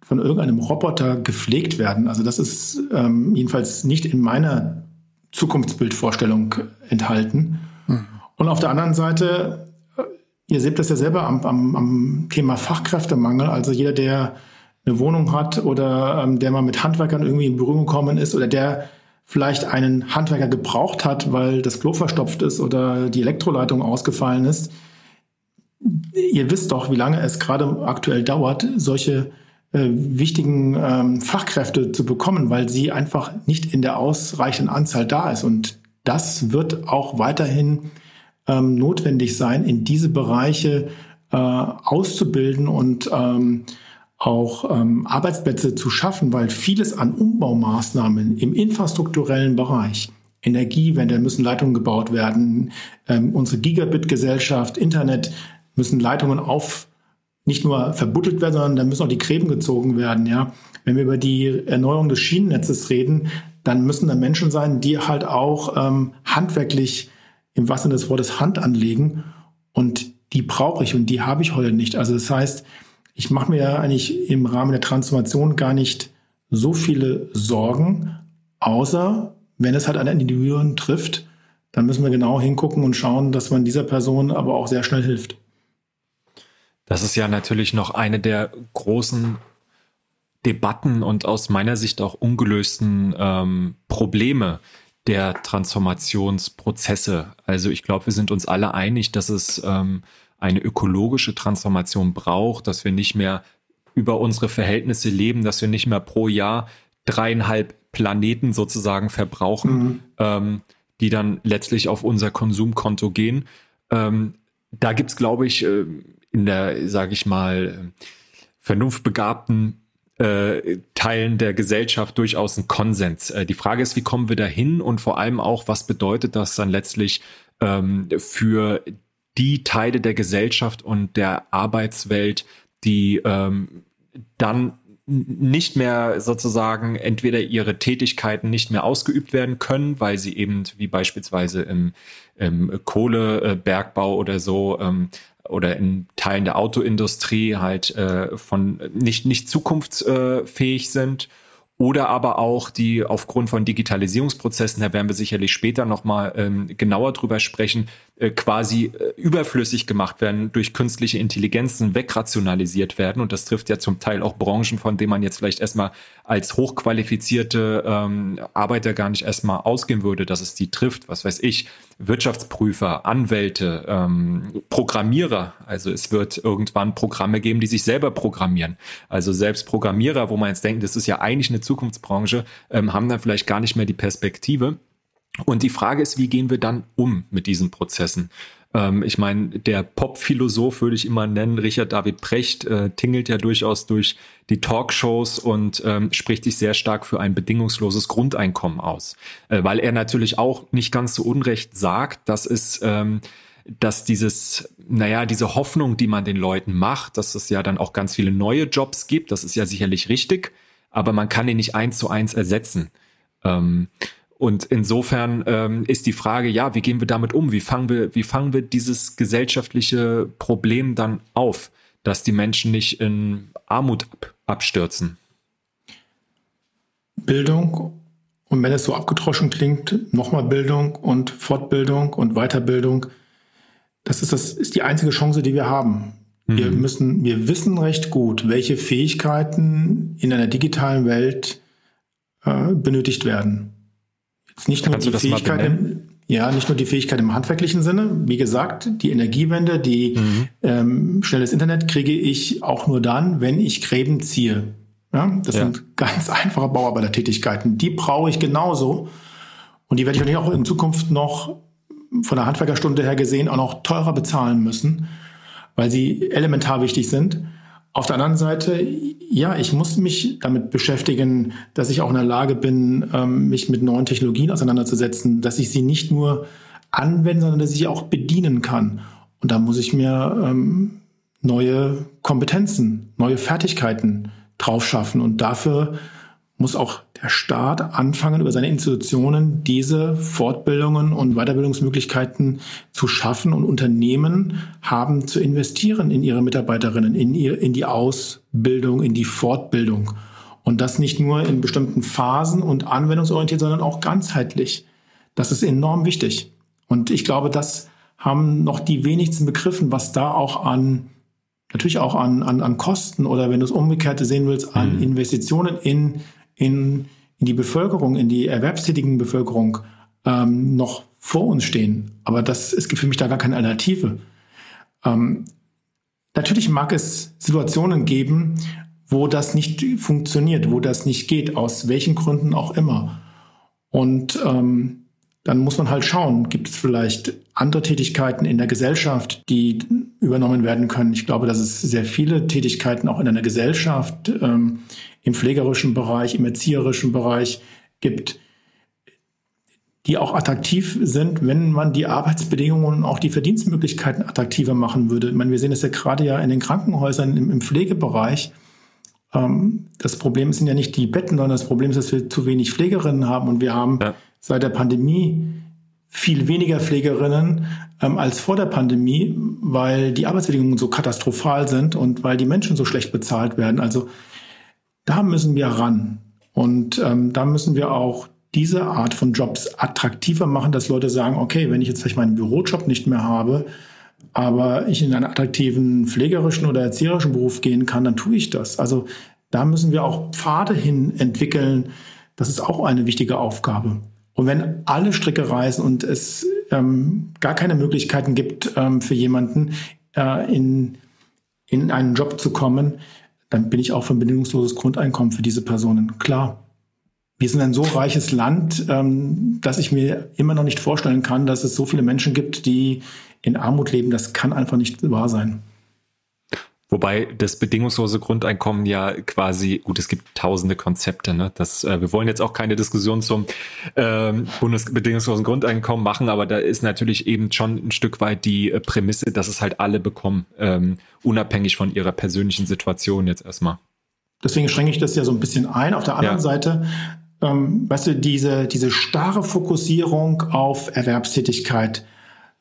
von irgendeinem Roboter gepflegt werden. Also das ist ähm, jedenfalls nicht in meiner Zukunftsbildvorstellung enthalten. Mhm. Und auf der anderen Seite, äh, ihr seht das ja selber am, am, am Thema Fachkräftemangel. Also jeder, der eine Wohnung hat oder ähm, der mal mit Handwerkern irgendwie in Berührung gekommen ist oder der vielleicht einen Handwerker gebraucht hat, weil das Klo verstopft ist oder die Elektroleitung ausgefallen ist. Ihr wisst doch, wie lange es gerade aktuell dauert, solche äh, wichtigen ähm, Fachkräfte zu bekommen, weil sie einfach nicht in der ausreichenden Anzahl da ist. Und das wird auch weiterhin ähm, notwendig sein, in diese Bereiche äh, auszubilden und ähm, auch ähm, Arbeitsplätze zu schaffen, weil vieles an Umbaumaßnahmen im infrastrukturellen Bereich, Energiewende, müssen Leitungen gebaut werden, ähm, unsere Gigabit-Gesellschaft, Internet müssen Leitungen auf nicht nur verbuddelt werden, sondern da müssen auch die Gräben gezogen werden. Ja, wenn wir über die Erneuerung des Schienennetzes reden, dann müssen da Menschen sein, die halt auch ähm, handwerklich im Sinne des Wortes Hand anlegen und die brauche ich und die habe ich heute nicht. Also das heißt, ich mache mir ja eigentlich im Rahmen der Transformation gar nicht so viele Sorgen, außer wenn es halt ein Individuum trifft, dann müssen wir genau hingucken und schauen, dass man dieser Person aber auch sehr schnell hilft. Das ist ja natürlich noch eine der großen Debatten und aus meiner Sicht auch ungelösten ähm, Probleme der Transformationsprozesse. Also ich glaube, wir sind uns alle einig, dass es ähm, eine ökologische Transformation braucht, dass wir nicht mehr über unsere Verhältnisse leben, dass wir nicht mehr pro Jahr dreieinhalb Planeten sozusagen verbrauchen, mhm. ähm, die dann letztlich auf unser Konsumkonto gehen. Ähm, da gibt's, glaube ich, äh, in der, sage ich mal, vernunftbegabten äh, Teilen der Gesellschaft durchaus ein Konsens. Äh, die Frage ist, wie kommen wir dahin und vor allem auch, was bedeutet das dann letztlich ähm, für die Teile der Gesellschaft und der Arbeitswelt, die ähm, dann nicht mehr sozusagen entweder ihre Tätigkeiten nicht mehr ausgeübt werden können, weil sie eben wie beispielsweise im, im Kohlebergbau oder so ähm, oder in Teilen der Autoindustrie halt äh, von nicht nicht zukunftsfähig sind. Oder aber auch die aufgrund von Digitalisierungsprozessen, da werden wir sicherlich später nochmal ähm, genauer drüber sprechen, äh, quasi äh, überflüssig gemacht werden, durch künstliche Intelligenzen wegrationalisiert werden. Und das trifft ja zum Teil auch Branchen, von denen man jetzt vielleicht erstmal als hochqualifizierte ähm, Arbeiter gar nicht erstmal ausgehen würde, dass es die trifft. Was weiß ich, Wirtschaftsprüfer, Anwälte, ähm, Programmierer. Also es wird irgendwann Programme geben, die sich selber programmieren. Also selbst Programmierer, wo man jetzt denkt, das ist ja eigentlich eine Zukunftsbranche, ähm, haben dann vielleicht gar nicht mehr die Perspektive. Und die Frage ist, wie gehen wir dann um mit diesen Prozessen? Ähm, ich meine, der Pop-Philosoph würde ich immer nennen, Richard David Precht, äh, tingelt ja durchaus durch die Talkshows und ähm, spricht sich sehr stark für ein bedingungsloses Grundeinkommen aus, äh, weil er natürlich auch nicht ganz so unrecht sagt, dass es ähm, dass dieses, naja, diese Hoffnung, die man den Leuten macht, dass es ja dann auch ganz viele neue Jobs gibt, das ist ja sicherlich richtig, aber man kann ihn nicht eins zu eins ersetzen. Ähm, und insofern ähm, ist die Frage, ja, wie gehen wir damit um? Wie fangen wir, wie fangen wir dieses gesellschaftliche Problem dann auf, dass die Menschen nicht in Armut ab, abstürzen? Bildung und wenn es so abgetroschen klingt, nochmal Bildung und Fortbildung und Weiterbildung. Das ist, das ist die einzige Chance, die wir haben. Mhm. Wir müssen, wir wissen recht gut, welche Fähigkeiten in einer digitalen Welt äh, benötigt werden. Nicht nur die Fähigkeit im, ja, nicht nur die Fähigkeit im handwerklichen Sinne. Wie gesagt, die Energiewende, die mhm. ähm, schnelles Internet kriege ich auch nur dann, wenn ich Gräben ziehe. Ja, das ja. sind ganz einfache Bauarbeitertätigkeiten. Die brauche ich genauso. Und die werde ich natürlich auch in Zukunft noch von der Handwerkerstunde her gesehen auch noch teurer bezahlen müssen, weil sie elementar wichtig sind. Auf der anderen Seite, ja, ich muss mich damit beschäftigen, dass ich auch in der Lage bin, ähm, mich mit neuen Technologien auseinanderzusetzen, dass ich sie nicht nur anwenden, sondern dass ich sie auch bedienen kann. Und da muss ich mir ähm, neue Kompetenzen, neue Fertigkeiten drauf schaffen. Und dafür muss auch der Staat anfangen, über seine Institutionen diese Fortbildungen und Weiterbildungsmöglichkeiten zu schaffen und Unternehmen haben zu investieren in ihre Mitarbeiterinnen, in, ihr, in die Ausbildung, in die Fortbildung. Und das nicht nur in bestimmten Phasen und anwendungsorientiert, sondern auch ganzheitlich. Das ist enorm wichtig. Und ich glaube, das haben noch die wenigsten begriffen, was da auch an, natürlich auch an, an, an Kosten oder wenn du es umgekehrte sehen willst, an mhm. Investitionen in in, in die Bevölkerung, in die erwerbstätigen Bevölkerung ähm, noch vor uns stehen. Aber das, es gibt für mich da gar keine Alternative. Ähm, natürlich mag es Situationen geben, wo das nicht funktioniert, wo das nicht geht, aus welchen Gründen auch immer. Und ähm, dann muss man halt schauen, gibt es vielleicht andere Tätigkeiten in der Gesellschaft, die übernommen werden können. Ich glaube, dass es sehr viele Tätigkeiten auch in einer Gesellschaft ähm, im pflegerischen Bereich, im erzieherischen Bereich gibt, die auch attraktiv sind, wenn man die Arbeitsbedingungen und auch die Verdienstmöglichkeiten attraktiver machen würde. Ich meine, wir sehen es ja gerade ja in den Krankenhäusern im, im Pflegebereich. Ähm, das Problem sind ja nicht die Betten, sondern das Problem ist, dass wir zu wenig Pflegerinnen haben und wir haben ja. seit der Pandemie viel weniger Pflegerinnen ähm, als vor der Pandemie, weil die Arbeitsbedingungen so katastrophal sind und weil die Menschen so schlecht bezahlt werden. Also da müssen wir ran. Und ähm, da müssen wir auch diese Art von Jobs attraktiver machen, dass Leute sagen, okay, wenn ich jetzt vielleicht meinen Bürojob nicht mehr habe, aber ich in einen attraktiven pflegerischen oder erzieherischen Beruf gehen kann, dann tue ich das. Also da müssen wir auch Pfade hin entwickeln. Das ist auch eine wichtige Aufgabe. Und wenn alle Stricke reißen und es ähm, gar keine Möglichkeiten gibt ähm, für jemanden, äh, in, in einen Job zu kommen, dann bin ich auch für ein bedingungsloses Grundeinkommen für diese Personen. Klar. Wir sind ein so reiches Land, ähm, dass ich mir immer noch nicht vorstellen kann, dass es so viele Menschen gibt, die in Armut leben. Das kann einfach nicht wahr sein. Wobei das bedingungslose Grundeinkommen ja quasi, gut, es gibt tausende Konzepte, ne? Das, äh, wir wollen jetzt auch keine Diskussion zum ähm, bundesbedingungslosen Grundeinkommen machen, aber da ist natürlich eben schon ein Stück weit die äh, Prämisse, dass es halt alle bekommen, ähm, unabhängig von ihrer persönlichen Situation jetzt erstmal. Deswegen schränke ich das ja so ein bisschen ein. Auf der anderen ja. Seite, ähm, weißt du, diese, diese starre Fokussierung auf Erwerbstätigkeit,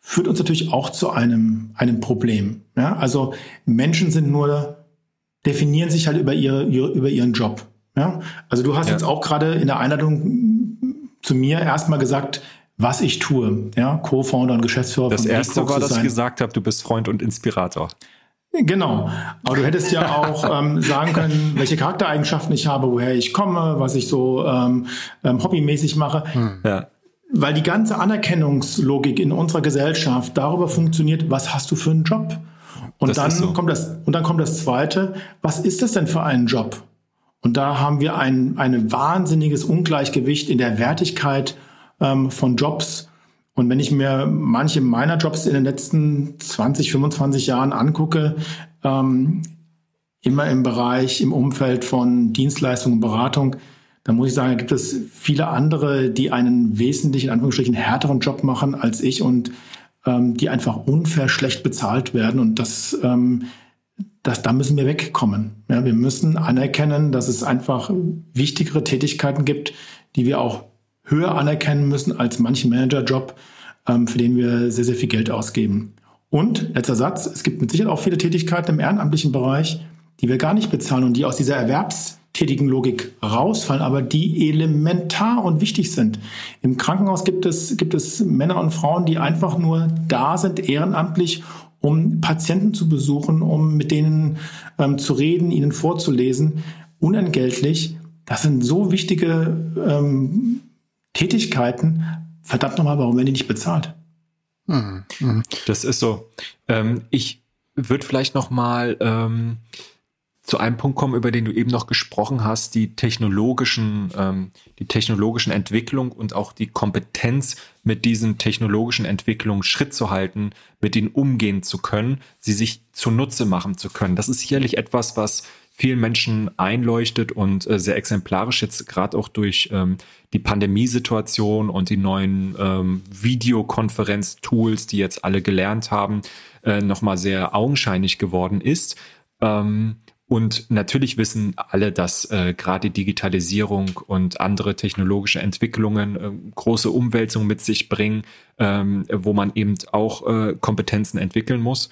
führt uns natürlich auch zu einem, einem Problem. Ja? Also Menschen sind nur, definieren sich halt über, ihre, über ihren Job. Ja? Also du hast ja. jetzt auch gerade in der Einladung zu mir erstmal gesagt, was ich tue. Ja? Co-Founder und Geschäftsführer das von Das erste war, dass ich gesagt habe, du bist Freund und Inspirator. Genau. Aber du hättest ja auch ähm, sagen können, welche Charaktereigenschaften ich habe, woher ich komme, was ich so ähm, ähm, hobbymäßig mache. Hm. Ja. Weil die ganze Anerkennungslogik in unserer Gesellschaft darüber funktioniert, was hast du für einen Job? Und das dann so. kommt das, und dann kommt das zweite, was ist das denn für ein Job? Und da haben wir ein, ein wahnsinniges Ungleichgewicht in der Wertigkeit ähm, von Jobs. Und wenn ich mir manche meiner Jobs in den letzten 20, 25 Jahren angucke, ähm, immer im Bereich, im Umfeld von Dienstleistung und Beratung, da muss ich sagen, gibt es viele andere, die einen wesentlich, in Anführungsstrichen, härteren Job machen als ich und ähm, die einfach unfair schlecht bezahlt werden. Und das, ähm, das, da müssen wir wegkommen. Ja, wir müssen anerkennen, dass es einfach wichtigere Tätigkeiten gibt, die wir auch höher anerkennen müssen als manchen Managerjob, ähm, für den wir sehr, sehr viel Geld ausgeben. Und letzter Satz, es gibt mit Sicherheit auch viele Tätigkeiten im ehrenamtlichen Bereich, die wir gar nicht bezahlen und die aus dieser Erwerbs tätigen Logik rausfallen, aber die elementar und wichtig sind. Im Krankenhaus gibt es, gibt es Männer und Frauen, die einfach nur da sind, ehrenamtlich, um Patienten zu besuchen, um mit denen ähm, zu reden, ihnen vorzulesen, unentgeltlich. Das sind so wichtige ähm, Tätigkeiten. Verdammt nochmal, warum werden die nicht bezahlt? Hm, hm. Das ist so. Ähm, ich würde vielleicht nochmal ähm, zu einem Punkt kommen, über den du eben noch gesprochen hast, die technologischen, ähm, die technologischen Entwicklung und auch die Kompetenz, mit diesen technologischen Entwicklungen Schritt zu halten, mit ihnen umgehen zu können, sie sich zunutze machen zu können. Das ist sicherlich etwas, was vielen Menschen einleuchtet und äh, sehr exemplarisch jetzt gerade auch durch ähm, die Pandemiesituation und die neuen ähm, Videokonferenz-Tools, die jetzt alle gelernt haben, äh, nochmal sehr augenscheinlich geworden ist. Ähm, und natürlich wissen alle, dass äh, gerade Digitalisierung und andere technologische Entwicklungen äh, große Umwälzungen mit sich bringen, ähm, wo man eben auch äh, Kompetenzen entwickeln muss.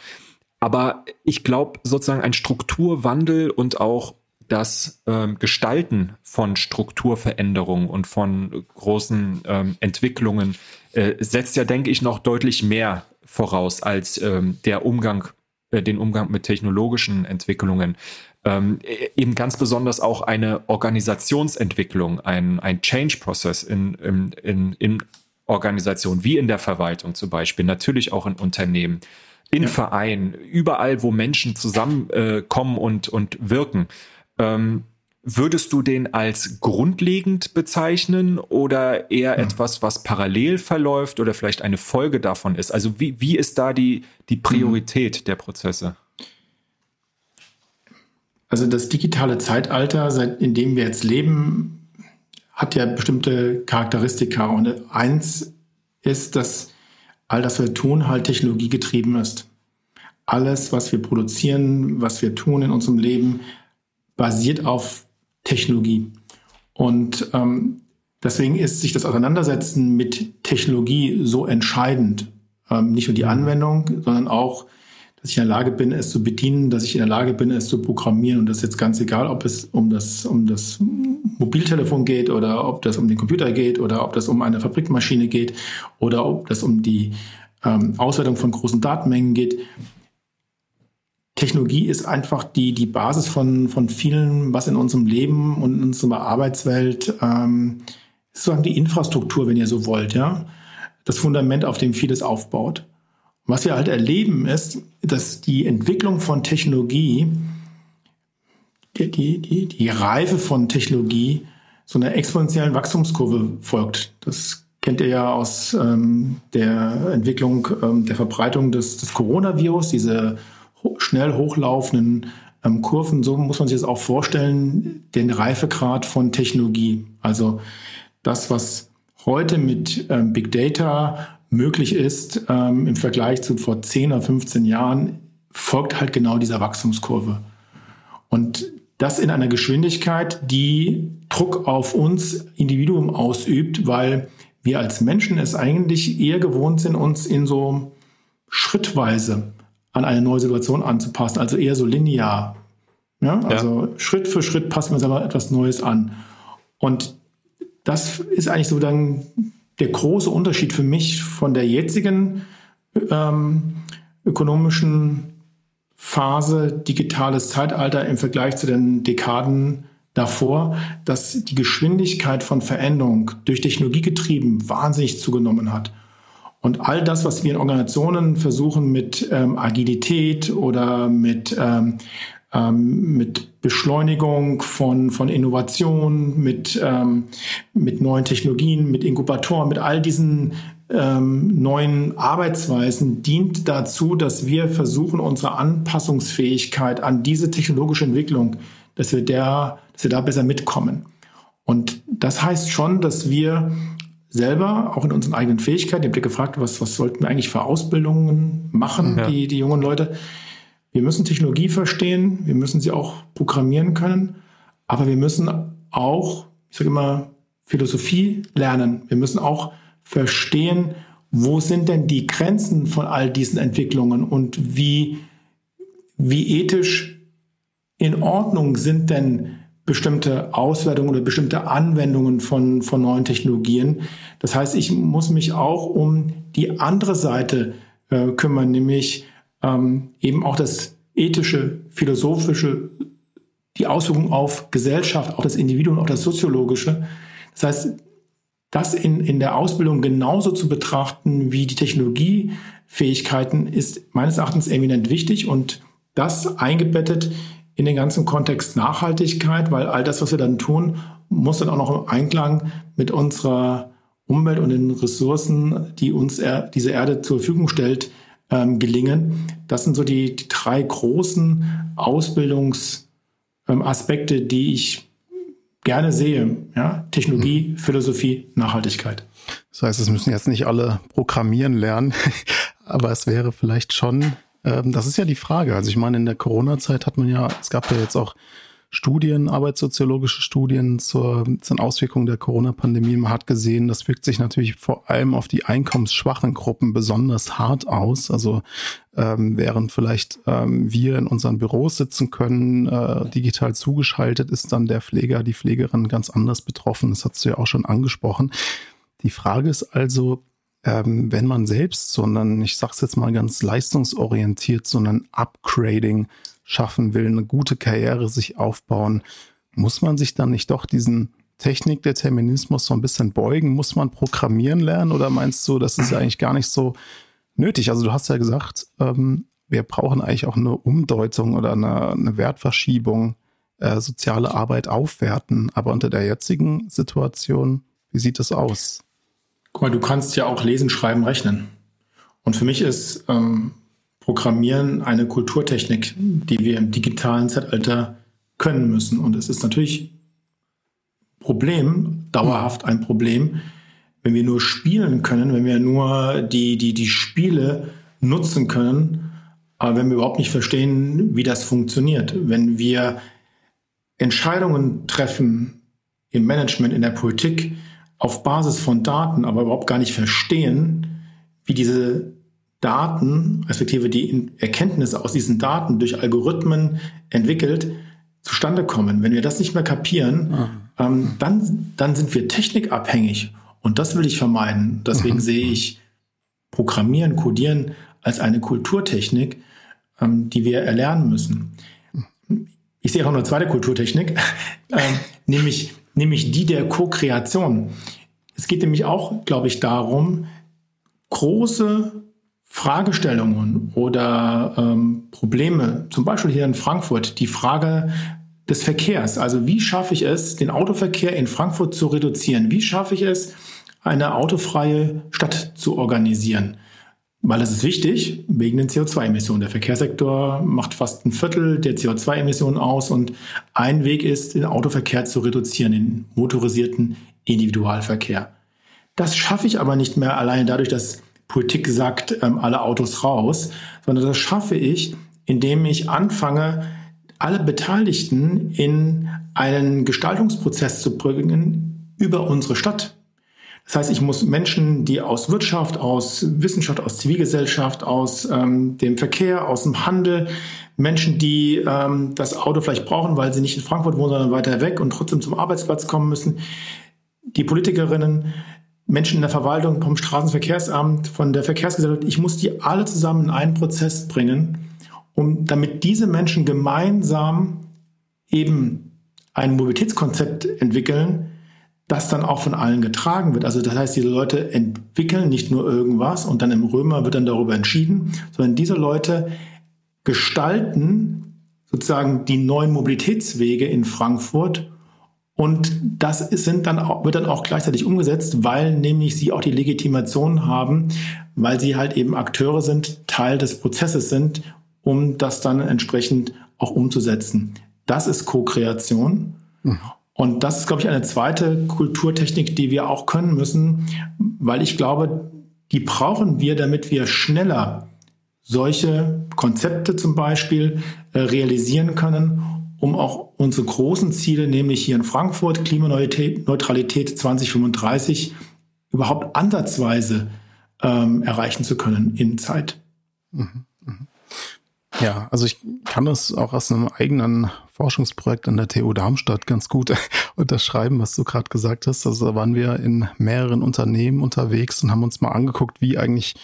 Aber ich glaube, sozusagen ein Strukturwandel und auch das ähm, Gestalten von Strukturveränderungen und von großen ähm, Entwicklungen äh, setzt ja, denke ich, noch deutlich mehr voraus als ähm, der Umgang den Umgang mit technologischen Entwicklungen. Ähm, e, eben ganz besonders auch eine Organisationsentwicklung, ein, ein Change-Prozess in, in, in, in Organisationen, wie in der Verwaltung zum Beispiel, natürlich auch in Unternehmen, in ja. Vereinen, überall, wo Menschen zusammenkommen äh, und, und wirken. Ähm, Würdest du den als grundlegend bezeichnen oder eher hm. etwas, was parallel verläuft oder vielleicht eine Folge davon ist? Also wie, wie ist da die, die Priorität hm. der Prozesse? Also das digitale Zeitalter, seit, in dem wir jetzt leben, hat ja bestimmte Charakteristika. Und eins ist, dass all das wir tun, halt technologiegetrieben ist. Alles, was wir produzieren, was wir tun in unserem Leben, basiert auf Technologie. Und ähm, deswegen ist sich das Auseinandersetzen mit Technologie so entscheidend. Ähm, nicht nur die Anwendung, sondern auch, dass ich in der Lage bin, es zu bedienen, dass ich in der Lage bin, es zu programmieren. Und das ist jetzt ganz egal, ob es um das, um das Mobiltelefon geht oder ob das um den Computer geht oder ob das um eine Fabrikmaschine geht oder ob das um die ähm, Auswertung von großen Datenmengen geht. Technologie ist einfach die, die Basis von, von vielen, was in unserem Leben und in unserer Arbeitswelt, ähm, ist sozusagen die Infrastruktur, wenn ihr so wollt, ja. Das Fundament, auf dem vieles aufbaut. was wir halt erleben, ist, dass die Entwicklung von Technologie, die, die, die, die Reife von Technologie so einer exponentiellen Wachstumskurve folgt. Das kennt ihr ja aus ähm, der Entwicklung ähm, der Verbreitung des, des Coronavirus, diese schnell hochlaufenden ähm, Kurven. So muss man sich das auch vorstellen, den Reifegrad von Technologie. Also das, was heute mit ähm, Big Data möglich ist ähm, im Vergleich zu vor 10 oder 15 Jahren, folgt halt genau dieser Wachstumskurve. Und das in einer Geschwindigkeit, die Druck auf uns Individuum ausübt, weil wir als Menschen es eigentlich eher gewohnt sind, uns in so schrittweise an eine neue Situation anzupassen, also eher so linear. Ja, also ja. Schritt für Schritt passen wir uns aber etwas Neues an. Und das ist eigentlich so dann der große Unterschied für mich von der jetzigen ähm, ökonomischen Phase, digitales Zeitalter im Vergleich zu den Dekaden davor, dass die Geschwindigkeit von Veränderung durch Technologie getrieben wahnsinnig zugenommen hat. Und all das, was wir in Organisationen versuchen mit ähm, Agilität oder mit, ähm, ähm, mit Beschleunigung von, von Innovation, mit, ähm, mit neuen Technologien, mit Inkubatoren, mit all diesen ähm, neuen Arbeitsweisen dient dazu, dass wir versuchen, unsere Anpassungsfähigkeit an diese technologische Entwicklung, dass wir, der, dass wir da besser mitkommen. Und das heißt schon, dass wir selber, auch in unseren eigenen Fähigkeiten, ich habe gefragt, was, was sollten wir eigentlich für Ausbildungen machen, ja. die, die jungen Leute. Wir müssen Technologie verstehen, wir müssen sie auch programmieren können, aber wir müssen auch, ich sage immer, Philosophie lernen. Wir müssen auch verstehen, wo sind denn die Grenzen von all diesen Entwicklungen und wie, wie ethisch in Ordnung sind denn bestimmte Auswertungen oder bestimmte Anwendungen von, von neuen Technologien. Das heißt, ich muss mich auch um die andere Seite äh, kümmern, nämlich ähm, eben auch das ethische, philosophische, die Auswirkungen auf Gesellschaft, auch das Individuum, auch das soziologische. Das heißt, das in, in der Ausbildung genauso zu betrachten wie die Technologiefähigkeiten ist meines Erachtens eminent wichtig und das eingebettet in den ganzen Kontext Nachhaltigkeit, weil all das, was wir dann tun, muss dann auch noch im Einklang mit unserer Umwelt und den Ressourcen, die uns er, diese Erde zur Verfügung stellt, ähm, gelingen. Das sind so die, die drei großen Ausbildungsaspekte, ähm, die ich gerne sehe. Ja? Technologie, mhm. Philosophie, Nachhaltigkeit. Das heißt, es müssen jetzt nicht alle programmieren lernen, aber es wäre vielleicht schon, ähm, das ist ja die Frage. Also ich meine, in der Corona-Zeit hat man ja, es gab ja jetzt auch Studien, arbeitssoziologische Studien zur, zur Auswirkungen der Corona-Pandemie. Man hat gesehen, das wirkt sich natürlich vor allem auf die einkommensschwachen Gruppen besonders hart aus. Also ähm, während vielleicht ähm, wir in unseren Büros sitzen können, äh, digital zugeschaltet, ist dann der Pfleger, die Pflegerin ganz anders betroffen. Das hast du ja auch schon angesprochen. Die Frage ist also, ähm, wenn man selbst, sondern ich sage es jetzt mal ganz leistungsorientiert, sondern Upgrading schaffen will, eine gute Karriere sich aufbauen, muss man sich dann nicht doch diesen Technikdeterminismus so ein bisschen beugen? Muss man programmieren lernen oder meinst du, das ist ja eigentlich gar nicht so nötig? Also du hast ja gesagt, ähm, wir brauchen eigentlich auch eine Umdeutung oder eine, eine Wertverschiebung, äh, soziale Arbeit aufwerten. Aber unter der jetzigen Situation, wie sieht das aus? Guck mal, du kannst ja auch lesen, schreiben, rechnen. Und für mich ist ähm, Programmieren eine Kulturtechnik, die wir im digitalen Zeitalter können müssen. Und es ist natürlich Problem, dauerhaft ein Problem, wenn wir nur spielen können, wenn wir nur die, die, die Spiele nutzen können, aber wenn wir überhaupt nicht verstehen, wie das funktioniert, wenn wir Entscheidungen treffen im Management, in der Politik auf Basis von Daten, aber überhaupt gar nicht verstehen, wie diese Daten, respektive die Erkenntnisse aus diesen Daten durch Algorithmen entwickelt, zustande kommen. Wenn wir das nicht mehr kapieren, ah. ähm, dann, dann sind wir technikabhängig. Und das will ich vermeiden. Deswegen mhm. sehe ich Programmieren, Codieren als eine Kulturtechnik, ähm, die wir erlernen müssen. Ich sehe auch noch eine zweite Kulturtechnik, äh, nämlich, nämlich die der Co-Kreation. Es geht nämlich auch, glaube ich, darum, große Fragestellungen oder ähm, Probleme, zum Beispiel hier in Frankfurt, die Frage des Verkehrs. Also wie schaffe ich es, den Autoverkehr in Frankfurt zu reduzieren? Wie schaffe ich es, eine autofreie Stadt zu organisieren? Weil das ist wichtig wegen den CO2-Emissionen. Der Verkehrssektor macht fast ein Viertel der CO2-Emissionen aus und ein Weg ist, den Autoverkehr zu reduzieren, den motorisierten Individualverkehr. Das schaffe ich aber nicht mehr alleine dadurch, dass Politik sagt, ähm, alle Autos raus, sondern das schaffe ich, indem ich anfange, alle Beteiligten in einen Gestaltungsprozess zu bringen über unsere Stadt. Das heißt, ich muss Menschen, die aus Wirtschaft, aus Wissenschaft, aus Zivilgesellschaft, aus ähm, dem Verkehr, aus dem Handel, Menschen, die ähm, das Auto vielleicht brauchen, weil sie nicht in Frankfurt wohnen, sondern weiter weg und trotzdem zum Arbeitsplatz kommen müssen, die Politikerinnen, Menschen in der Verwaltung, vom Straßenverkehrsamt, von der Verkehrsgesellschaft, ich muss die alle zusammen in einen Prozess bringen, um damit diese Menschen gemeinsam eben ein Mobilitätskonzept entwickeln, das dann auch von allen getragen wird. Also das heißt, diese Leute entwickeln nicht nur irgendwas und dann im Römer wird dann darüber entschieden, sondern diese Leute gestalten sozusagen die neuen Mobilitätswege in Frankfurt und das sind dann auch, wird dann auch gleichzeitig umgesetzt, weil nämlich sie auch die Legitimation haben, weil sie halt eben Akteure sind, Teil des Prozesses sind, um das dann entsprechend auch umzusetzen. Das ist Co-Kreation. Mhm. Und das ist, glaube ich, eine zweite Kulturtechnik, die wir auch können müssen, weil ich glaube, die brauchen wir, damit wir schneller solche Konzepte zum Beispiel äh, realisieren können, um auch unsere großen Ziele, nämlich hier in Frankfurt, Klimaneutralität 2035, überhaupt ansatzweise ähm, erreichen zu können in Zeit. Mhm. Ja, also ich kann das auch aus einem eigenen Forschungsprojekt an der TU Darmstadt ganz gut unterschreiben, was du gerade gesagt hast. Also da waren wir in mehreren Unternehmen unterwegs und haben uns mal angeguckt, wie eigentlich,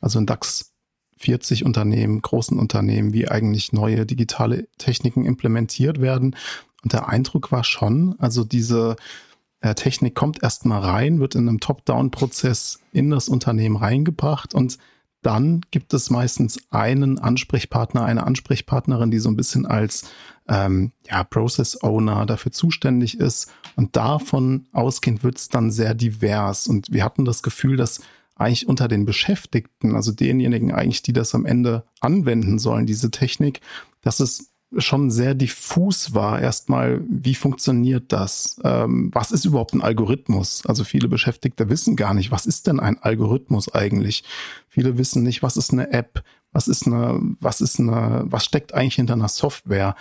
also in DAX 40 Unternehmen, großen Unternehmen, wie eigentlich neue digitale Techniken implementiert werden. Und der Eindruck war schon, also diese äh, Technik kommt erstmal rein, wird in einem Top-Down-Prozess in das Unternehmen reingebracht und dann gibt es meistens einen Ansprechpartner, eine Ansprechpartnerin, die so ein bisschen als ähm, ja, Process Owner dafür zuständig ist. Und davon ausgehend wird es dann sehr divers. Und wir hatten das Gefühl, dass eigentlich unter den Beschäftigten, also denjenigen eigentlich, die das am Ende anwenden sollen, diese Technik, dass es schon sehr diffus war. Erstmal, wie funktioniert das? Ähm, was ist überhaupt ein Algorithmus? Also viele Beschäftigte wissen gar nicht, was ist denn ein Algorithmus eigentlich? Viele wissen nicht, was ist eine App? Was ist eine, was ist eine, was steckt eigentlich hinter einer Software?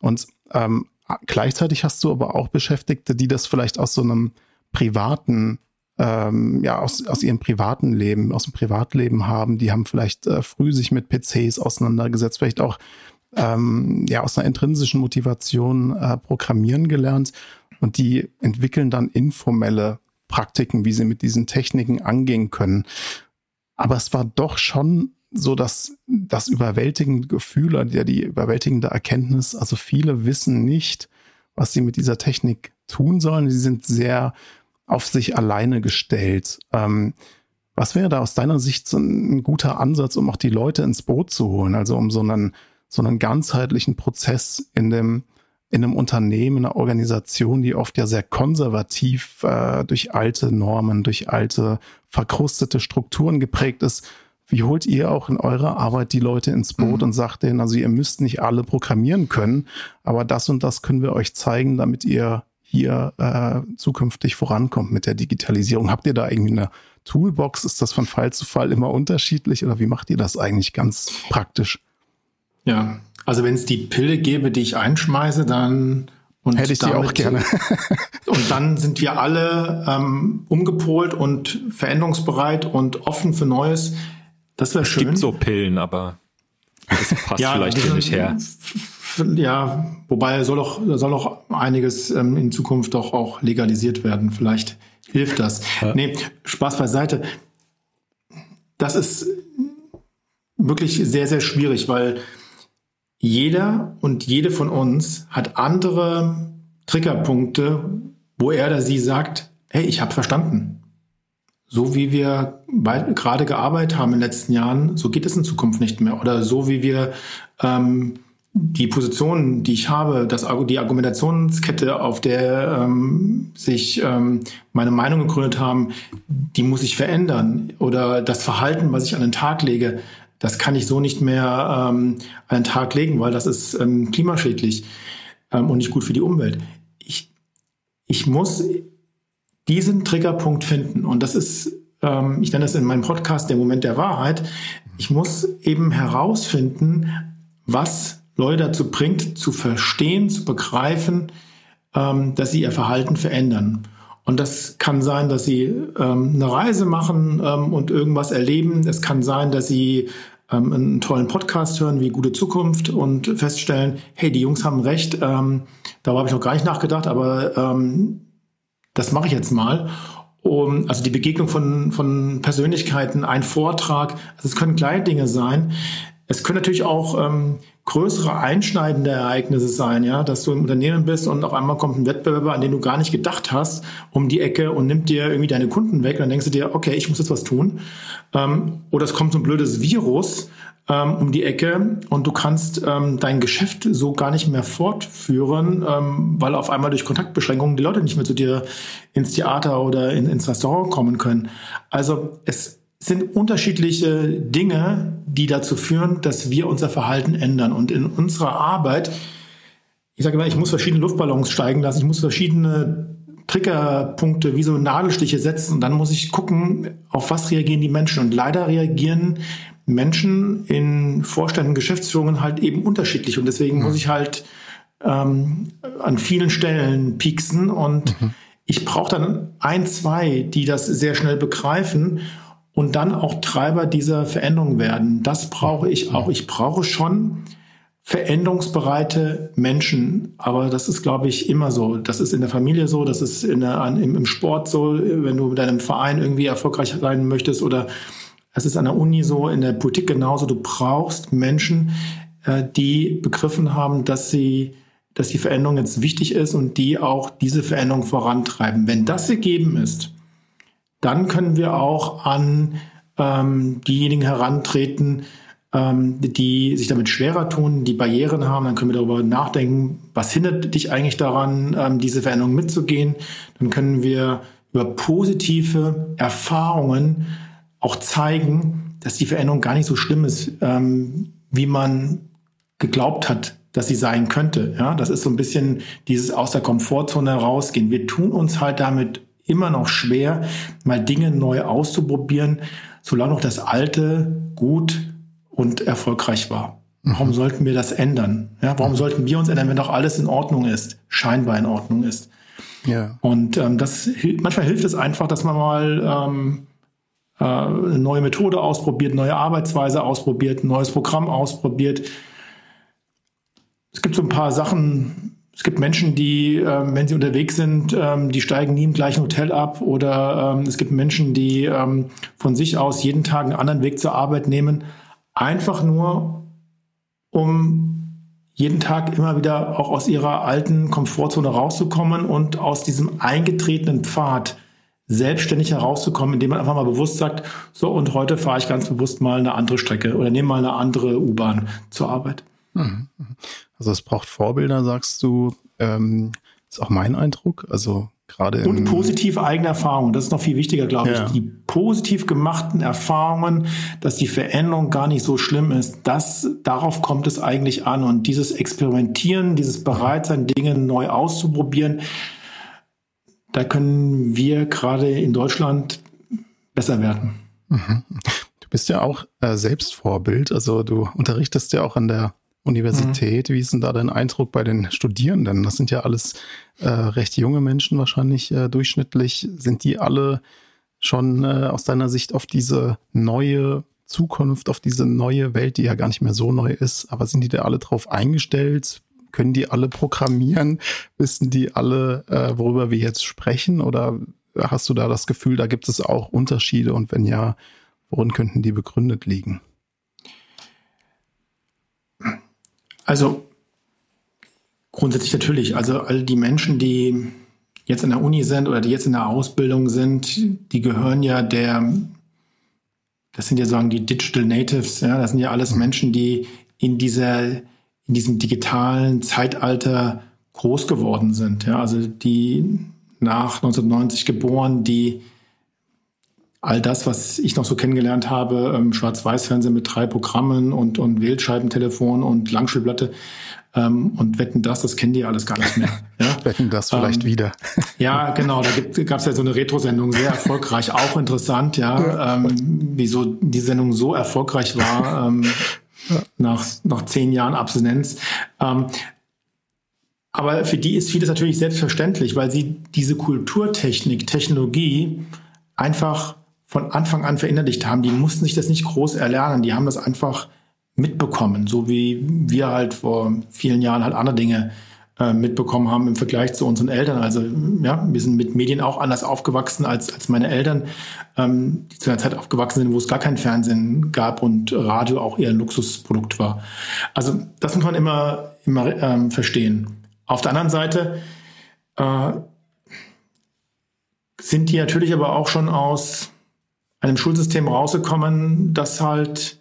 Und ähm, gleichzeitig hast du aber auch Beschäftigte, die das vielleicht aus so einem privaten ähm, ja, aus, aus ihrem privaten Leben, aus dem Privatleben haben. Die haben vielleicht äh, früh sich mit PCs auseinandergesetzt, vielleicht auch ähm, ja aus einer intrinsischen Motivation äh, programmieren gelernt und die entwickeln dann informelle Praktiken, wie sie mit diesen Techniken angehen können. Aber es war doch schon so, dass das überwältigende Gefühl oder die, die überwältigende Erkenntnis, also viele wissen nicht, was sie mit dieser Technik tun sollen. Sie sind sehr auf sich alleine gestellt. Ähm, was wäre da aus deiner Sicht so ein guter Ansatz, um auch die Leute ins Boot zu holen? Also um so einen so einen ganzheitlichen Prozess in dem in einem Unternehmen, einer Organisation, die oft ja sehr konservativ äh, durch alte Normen, durch alte verkrustete Strukturen geprägt ist. Wie holt ihr auch in eurer Arbeit die Leute ins Boot mhm. und sagt denen, also ihr müsst nicht alle programmieren können, aber das und das können wir euch zeigen, damit ihr hier äh, zukünftig vorankommt mit der Digitalisierung. Habt ihr da irgendwie eine Toolbox? Ist das von Fall zu Fall immer unterschiedlich oder wie macht ihr das eigentlich ganz praktisch? Ja, also wenn es die Pille gäbe, die ich einschmeiße, dann und hätte ich damit, die auch gerne. und dann sind wir alle ähm, umgepolt und veränderungsbereit und offen für Neues. Das wäre schön. Es gibt so Pillen, aber das passt ja, vielleicht hier nicht her. Ja, wobei soll doch soll auch einiges ähm, in Zukunft doch auch legalisiert werden. Vielleicht hilft das. Ja. Nee, Spaß beiseite. Das ist wirklich sehr, sehr schwierig, weil jeder und jede von uns hat andere Triggerpunkte, wo er oder sie sagt, hey, ich habe verstanden. So wie wir gerade gearbeitet haben in den letzten Jahren, so geht es in Zukunft nicht mehr. Oder so wie wir ähm, die Position, die ich habe, das, die Argumentationskette, auf der ähm, sich ähm, meine Meinung gegründet haben, die muss ich verändern. Oder das Verhalten, was ich an den Tag lege, das kann ich so nicht mehr ähm, an den Tag legen, weil das ist ähm, klimaschädlich ähm, und nicht gut für die Umwelt. Ich, ich muss diesen Triggerpunkt finden. Und das ist, ähm, ich nenne das in meinem Podcast der Moment der Wahrheit. Ich muss eben herausfinden, was Leute dazu bringt, zu verstehen, zu begreifen, ähm, dass sie ihr Verhalten verändern. Und das kann sein, dass sie ähm, eine Reise machen ähm, und irgendwas erleben. Es kann sein, dass sie ähm, einen tollen Podcast hören wie Gute Zukunft und feststellen, hey, die Jungs haben recht. Ähm, darüber habe ich noch gar nicht nachgedacht, aber ähm, das mache ich jetzt mal. Um, also die Begegnung von, von Persönlichkeiten, ein Vortrag, also es können kleine Dinge sein. Es können natürlich auch ähm, größere einschneidende Ereignisse sein, ja, dass du im Unternehmen bist und auf einmal kommt ein Wettbewerber, an den du gar nicht gedacht hast, um die Ecke und nimmt dir irgendwie deine Kunden weg. Und dann denkst du dir, okay, ich muss jetzt was tun. Ähm, oder es kommt so ein blödes Virus ähm, um die Ecke und du kannst ähm, dein Geschäft so gar nicht mehr fortführen, ähm, weil auf einmal durch Kontaktbeschränkungen die Leute nicht mehr zu dir ins Theater oder in, ins Restaurant kommen können. Also es sind unterschiedliche Dinge, die dazu führen, dass wir unser Verhalten ändern. Und in unserer Arbeit, ich sage immer, ich muss verschiedene Luftballons steigen lassen, ich muss verschiedene Triggerpunkte wie so Nadelstiche setzen und dann muss ich gucken, auf was reagieren die Menschen. Und leider reagieren Menschen in Vorständen, Geschäftsführungen halt eben unterschiedlich. Und deswegen mhm. muss ich halt ähm, an vielen Stellen pieksen und mhm. ich brauche dann ein, zwei, die das sehr schnell begreifen und dann auch Treiber dieser Veränderung werden. Das brauche ich auch. Ich brauche schon veränderungsbereite Menschen. Aber das ist, glaube ich, immer so. Das ist in der Familie so, das ist in der, im, im Sport so, wenn du mit deinem Verein irgendwie erfolgreich sein möchtest oder es ist an der Uni so, in der Politik genauso. Du brauchst Menschen, äh, die begriffen haben, dass sie dass die Veränderung jetzt wichtig ist und die auch diese Veränderung vorantreiben. Wenn das gegeben ist, dann können wir auch an ähm, diejenigen herantreten, ähm, die sich damit schwerer tun, die Barrieren haben. Dann können wir darüber nachdenken, was hindert dich eigentlich daran, ähm, diese Veränderung mitzugehen. Dann können wir über positive Erfahrungen auch zeigen, dass die Veränderung gar nicht so schlimm ist, ähm, wie man geglaubt hat, dass sie sein könnte. Ja, das ist so ein bisschen dieses aus der Komfortzone herausgehen. Wir tun uns halt damit immer noch schwer, mal Dinge neu auszuprobieren, solange noch das Alte gut und erfolgreich war. Warum mhm. sollten wir das ändern? Ja, warum mhm. sollten wir uns ändern, wenn doch alles in Ordnung ist, scheinbar in Ordnung ist? Ja. Und ähm, das manchmal hilft es einfach, dass man mal ähm, äh, eine neue Methode ausprobiert, neue Arbeitsweise ausprobiert, ein neues Programm ausprobiert. Es gibt so ein paar Sachen, es gibt Menschen, die, ähm, wenn sie unterwegs sind, ähm, die steigen nie im gleichen Hotel ab. Oder ähm, es gibt Menschen, die ähm, von sich aus jeden Tag einen anderen Weg zur Arbeit nehmen. Einfach nur, um jeden Tag immer wieder auch aus ihrer alten Komfortzone rauszukommen und aus diesem eingetretenen Pfad selbstständig herauszukommen, indem man einfach mal bewusst sagt, so und heute fahre ich ganz bewusst mal eine andere Strecke oder nehme mal eine andere U-Bahn zur Arbeit. Also es braucht Vorbilder, sagst du. Ähm, ist auch mein Eindruck. Also gerade und positive eigene Erfahrungen. Das ist noch viel wichtiger, glaube ja. ich. Die positiv gemachten Erfahrungen, dass die Veränderung gar nicht so schlimm ist. Das darauf kommt es eigentlich an. Und dieses Experimentieren, dieses Bereitsein, Dinge neu auszuprobieren, da können wir gerade in Deutschland besser werden. Mhm. Du bist ja auch äh, selbst Vorbild. Also du unterrichtest ja auch an der Universität. Mhm. Wie ist denn da dein Eindruck bei den Studierenden? Das sind ja alles äh, recht junge Menschen wahrscheinlich äh, durchschnittlich. Sind die alle schon äh, aus deiner Sicht auf diese neue Zukunft, auf diese neue Welt, die ja gar nicht mehr so neu ist, aber sind die da alle drauf eingestellt? Können die alle programmieren? Wissen die alle, äh, worüber wir jetzt sprechen? Oder hast du da das Gefühl, da gibt es auch Unterschiede? Und wenn ja, worin könnten die begründet liegen? Also grundsätzlich natürlich. Also all die Menschen, die jetzt in der Uni sind oder die jetzt in der Ausbildung sind, die gehören ja der, das sind ja sagen die Digital Natives, ja, das sind ja alles. Menschen, die in dieser in diesem digitalen Zeitalter groß geworden sind. Ja, also die nach 1990 geboren, die all das, was ich noch so kennengelernt habe, ähm, Schwarz-Weiß-Fernsehen mit drei Programmen und, und Wählscheibentelefon und Langspielplatte ähm, und Wetten das, das kennen die alles gar nicht mehr. Ja? Wetten das vielleicht ähm, wieder. ja, genau, da gab es ja so eine Retro-Sendung, sehr erfolgreich, auch interessant, ja, ja. Ähm, wieso die Sendung so erfolgreich war ähm, ja. nach, nach zehn Jahren Abstinenz. Ähm, aber für die ist vieles natürlich selbstverständlich, weil sie diese Kulturtechnik, Technologie einfach von Anfang an verinnerlicht haben. Die mussten sich das nicht groß erlernen, die haben das einfach mitbekommen, so wie wir halt vor vielen Jahren halt andere Dinge äh, mitbekommen haben im Vergleich zu unseren Eltern. Also ja, wir sind mit Medien auch anders aufgewachsen als, als meine Eltern, ähm, die zu einer Zeit aufgewachsen sind, wo es gar kein Fernsehen gab und Radio auch eher ein Luxusprodukt war. Also das muss man immer, immer ähm, verstehen. Auf der anderen Seite äh, sind die natürlich aber auch schon aus einem Schulsystem rausgekommen, das halt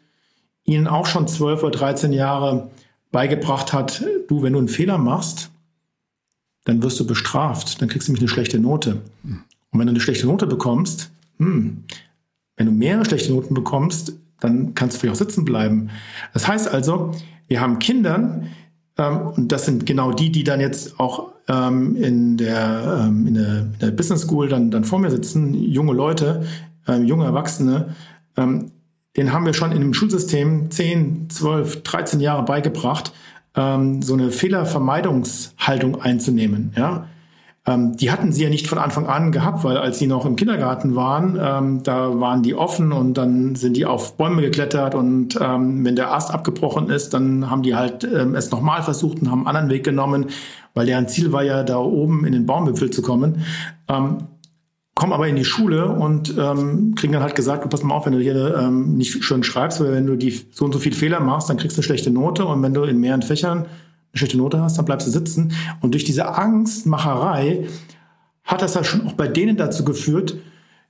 ihnen auch schon zwölf oder 13 Jahre beigebracht hat, du, wenn du einen Fehler machst, dann wirst du bestraft, dann kriegst du nämlich eine schlechte Note. Und wenn du eine schlechte Note bekommst, hm, wenn du mehrere schlechte Noten bekommst, dann kannst du vielleicht auch sitzen bleiben. Das heißt also, wir haben Kindern, ähm, und das sind genau die, die dann jetzt auch ähm, in, der, ähm, in, der, in der Business School dann, dann vor mir sitzen, junge Leute, ähm, junge Erwachsene, ähm, den haben wir schon in dem Schulsystem 10, 12, 13 Jahre beigebracht, ähm, so eine Fehlervermeidungshaltung einzunehmen. Ja? Ähm, die hatten sie ja nicht von Anfang an gehabt, weil als sie noch im Kindergarten waren, ähm, da waren die offen und dann sind die auf Bäume geklettert und ähm, wenn der Ast abgebrochen ist, dann haben die halt ähm, es nochmal versucht und haben einen anderen Weg genommen, weil deren Ziel war ja da oben in den Baumwipfel zu kommen. Ähm, kommen aber in die Schule und ähm, kriegen dann halt gesagt, pass mal auf, wenn du hier ähm, nicht schön schreibst, weil wenn du die so und so viele Fehler machst, dann kriegst du eine schlechte Note und wenn du in mehreren Fächern eine schlechte Note hast, dann bleibst du sitzen. Und durch diese Angstmacherei hat das ja schon auch bei denen dazu geführt,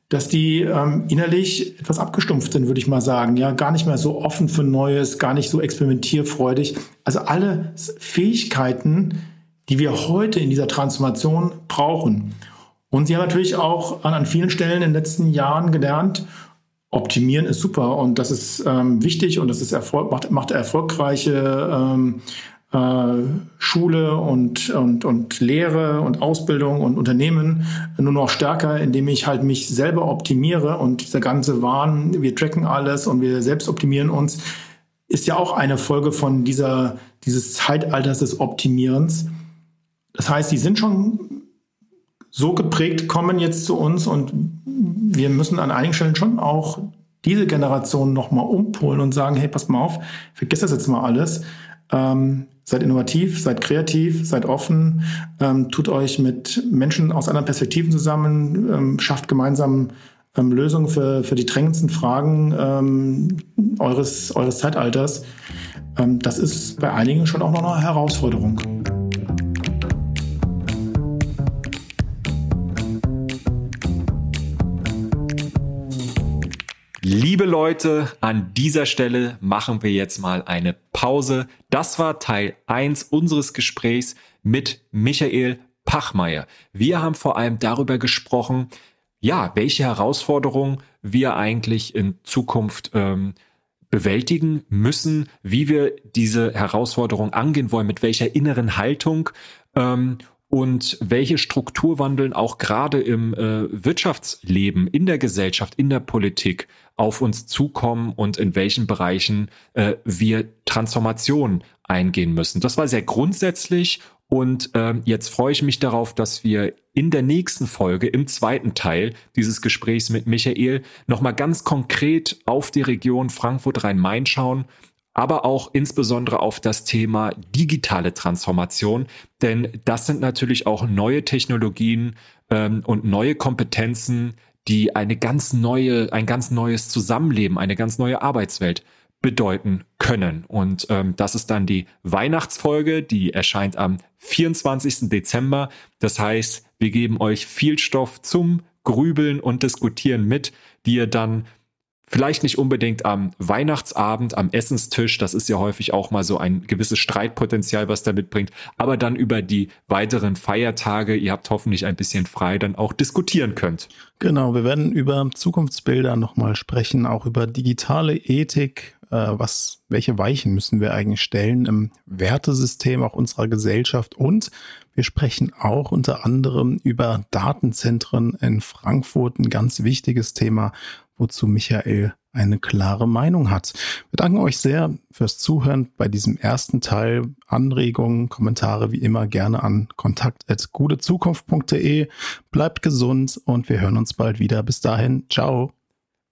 dass die ähm, innerlich etwas abgestumpft sind, würde ich mal sagen. Ja, gar nicht mehr so offen für Neues, gar nicht so experimentierfreudig. Also alle Fähigkeiten, die wir heute in dieser Transformation brauchen. Und sie haben natürlich auch an, an vielen Stellen in den letzten Jahren gelernt, optimieren ist super und das ist ähm, wichtig und das ist Erfolg, macht, macht erfolgreiche ähm, äh, Schule und, und, und Lehre und Ausbildung und Unternehmen nur noch stärker, indem ich halt mich selber optimiere und dieser ganze Wahn, wir tracken alles und wir selbst optimieren uns, ist ja auch eine Folge von dieser, dieses Zeitalters des Optimierens. Das heißt, die sind schon so geprägt kommen jetzt zu uns und wir müssen an einigen Stellen schon auch diese Generation nochmal umpolen und sagen, hey, passt mal auf, vergesst das jetzt mal alles. Ähm, seid innovativ, seid kreativ, seid offen, ähm, tut euch mit Menschen aus anderen Perspektiven zusammen, ähm, schafft gemeinsam ähm, Lösungen für, für die drängendsten Fragen ähm, eures, eures Zeitalters. Ähm, das ist bei einigen schon auch noch eine Herausforderung. Liebe Leute, an dieser Stelle machen wir jetzt mal eine Pause. Das war Teil 1 unseres Gesprächs mit Michael Pachmeier. Wir haben vor allem darüber gesprochen, ja, welche Herausforderungen wir eigentlich in Zukunft ähm, bewältigen müssen, wie wir diese Herausforderung angehen wollen, mit welcher inneren Haltung ähm, und welche Strukturwandeln auch gerade im äh, Wirtschaftsleben, in der Gesellschaft, in der Politik auf uns zukommen und in welchen Bereichen äh, wir Transformation eingehen müssen. Das war sehr grundsätzlich und äh, jetzt freue ich mich darauf, dass wir in der nächsten Folge, im zweiten Teil dieses Gesprächs mit Michael, nochmal ganz konkret auf die Region Frankfurt-Rhein-Main schauen aber auch insbesondere auf das Thema digitale Transformation, denn das sind natürlich auch neue Technologien ähm, und neue Kompetenzen, die eine ganz neue, ein ganz neues Zusammenleben, eine ganz neue Arbeitswelt bedeuten können. Und ähm, das ist dann die Weihnachtsfolge, die erscheint am 24. Dezember. Das heißt, wir geben euch viel Stoff zum Grübeln und Diskutieren mit, die ihr dann Vielleicht nicht unbedingt am Weihnachtsabend, am Essenstisch, das ist ja häufig auch mal so ein gewisses Streitpotenzial, was da mitbringt, aber dann über die weiteren Feiertage, ihr habt hoffentlich ein bisschen frei, dann auch diskutieren könnt. Genau, wir werden über Zukunftsbilder nochmal sprechen, auch über digitale Ethik, äh, was, welche Weichen müssen wir eigentlich stellen im Wertesystem auch unserer Gesellschaft und wir sprechen auch unter anderem über Datenzentren in Frankfurt, ein ganz wichtiges Thema, wozu Michael eine klare Meinung hat. Wir danken euch sehr fürs Zuhören bei diesem ersten Teil. Anregungen, Kommentare wie immer gerne an kontakt.gutezukunft.de. Bleibt gesund und wir hören uns bald wieder. Bis dahin, ciao.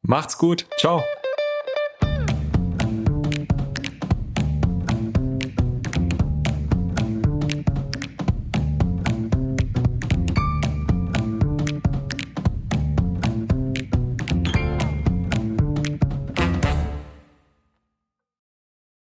Macht's gut. Ciao.